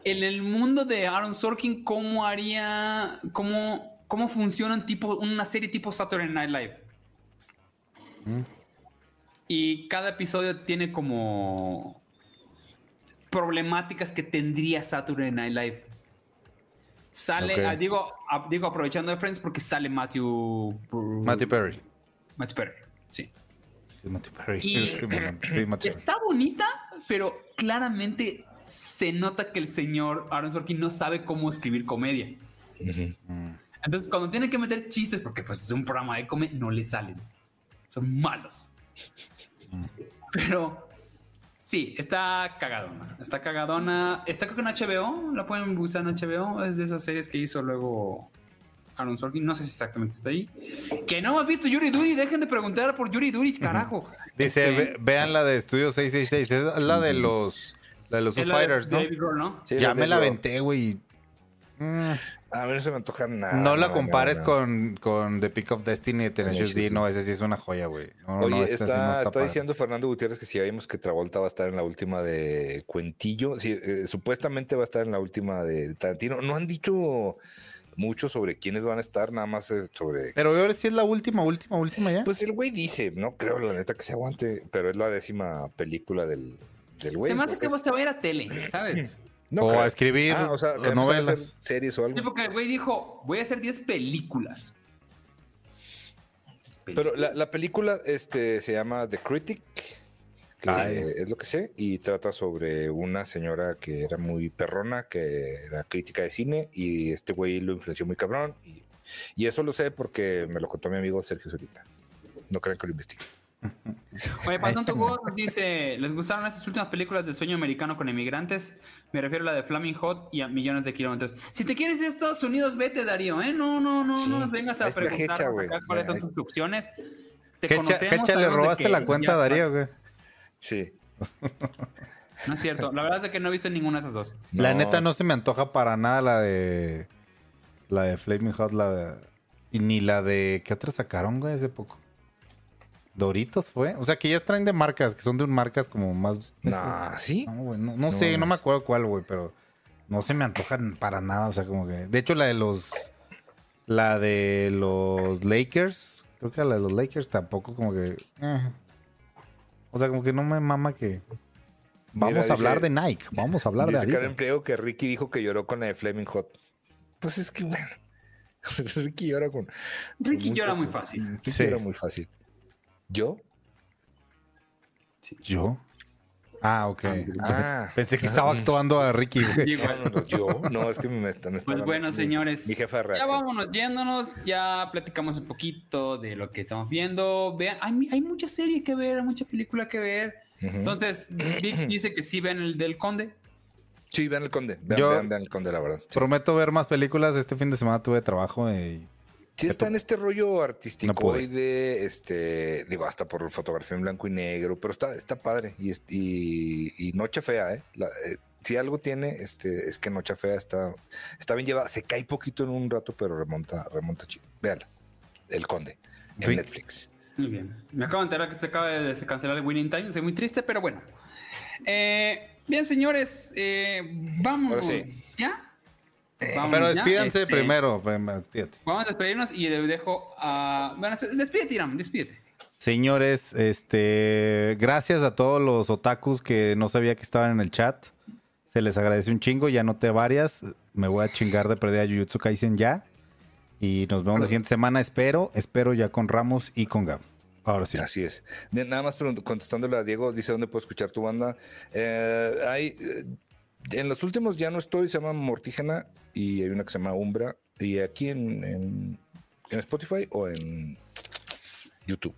en el mundo de Aaron Sorkin, cómo haría, cómo, cómo funciona un tipo, una serie tipo Saturday Night Live. Y cada episodio tiene como problemáticas que tendría Saturday Night Live. Sale, ah, digo, ah, digo, aprovechando de Friends porque sale Matthew. Matthew Perry. Matthew Perry, sí. Sí, Matthew Perry. Y-. Sí, Matthew. Está bonita, pero claramente se nota que el señor Aaron Sorkin no sabe cómo escribir comedia. Ujú. Entonces, cuando tiene que meter chistes, porque pues es un programa de comedia, no le salen. Son malos. Pero sí, está cagadona. Está cagadona. Está creo que en HBO. La pueden usar en HBO. Es de esas series que hizo luego Aaron Sorkin. No sé si exactamente está ahí. Que no has visto Yuri Duri. Dejen de preguntar por Yuri Duri, carajo. Dice, Este, ve- vean la de Estudio 666. Es la de los, la de los es Foo la de Fighters, ¿no? Ya me la aventé, güey. Mm, A mí no se me antoja nada. no la nada, compares nada. con, con The Pick of Destiny de Tenacious D. No, ese sí es una joya, güey. No, Oye, no, este sí está, no está, padre. diciendo Fernando Gutiérrez que si vimos que Travolta va a estar en la última de Cuentillo. Sí, eh, supuestamente va a estar en la última de Tarantino. No han dicho mucho sobre quiénes van a estar, nada más eh, sobre. Pero ahora sí es la última, última, última ya. Pues el güey dice, no creo la neta que se aguante, pero es la décima película del, del güey. Se me hace que entonces- se va a ir a tele, [clears throat] ¿sabes? No o creo. a escribir Ah, o sea, que empezar a hacer novelas. series o algo. Sí, porque el güey dijo, voy a hacer 10 películas. Pero la, la película este, se llama The Critic, que Ay. eh, es lo que sé, y trata sobre una señora que era muy perrona, que era crítica de cine, y este güey lo influenció muy cabrón. Y, y eso lo sé porque me lo contó mi amigo Sergio Solita. No crean que lo investigue. Oye, Patón Togo nos dice, ¿les gustaron estas últimas películas de sueño americano con emigrantes? Me refiero a la de Flaming Hot y a millones de kilómetros. Si te quieres ir a Estados Unidos, vete, Darío, ¿eh? No, no, no, Sí, no nos vengas a preguntar cuáles son tus opciones. Te Hecha, conocemos, Hecha, le robaste la cuenta Darío, güey. Sí. No es cierto, la verdad es que no he visto ninguna de esas dos. La neta no se me antoja para nada la de. La de Flaming Hot, la de. Y ni la de. ¿Qué otra sacaron, güey, hace poco? Doritos fue. O sea, que ya traen de marcas, que son de un marcas como más. Nah, ¿sí? No, güey, no, no sé, no me acuerdo cuál, güey, pero no se me antojan para nada. O sea, como que. De hecho, la de los. La de los Lakers. Creo que la de los Lakers tampoco, como que. eh. O sea, como que no me mama que. Vamos Mira, a hablar dice- de Nike. Vamos a hablar de Dice Karen Adidas. Pliego que Ricky dijo que lloró con la de Flaming Hot. Pues es que bueno. [laughs] Ricky llora con. Ricky con llora muy fácil. Ricky Sí. llora muy fácil. ¿Yo? ¿Yo? Ah, ok. Ah. Pensé que estaba actuando a Ricky, yo. No, es que me está. Me está Pues bueno, mi- señores. Mi jefa de Ya vámonos yéndonos, ya platicamos un poquito de lo que estamos viendo. Vean, hay, hay mucha serie que ver, hay mucha película que ver. Entonces, Vic [clears throat] dice que sí ven el del Conde. Sí, vean el conde. Vean, Yo- vean, vean el conde, la verdad. Sí. Prometo ver más películas. Este fin de semana tuve trabajo y... Sí está en este rollo No artístico pude. de, este, digo, hasta por fotografía en blanco y negro, pero está, está padre y, es- y, y Noche Fea, ¿eh? La- eh, si algo tiene, este, es que Noche Fea está, está bien llevada, se cae poquito en un rato, pero remonta, remonta chido. Véanla, El Conde, en. Netflix. Muy bien. Me acabo de enterar que se acaba de cancelar el Winning Time. Soy muy triste, pero bueno. Eh, bien, señores, eh, vámonos. Sí. ¿Ya? Vámonos Pero ya. despídanse Este, primero. Vamos a despedirnos y le dejo a. Bueno, despídete, Iram, despídete. Señores, este, gracias a todos los otakus que no sabía que estaban en el chat. Se les agradece un chingo. Ya noté varias. Me voy a chingar de perder a Jujutsu Kaisen ya. Y nos vemos la siguiente semana. Espero, espero ya con Ramos y con Gab. Ahora sí. Así es. De- nada más contestándole a Diego, dice dónde puedo escuchar tu banda. Eh, hay, eh, en los últimos ya no estoy, se llama Mortígena y hay una que se llama Umbra. Y aquí en, en- en Spotify o en YouTube.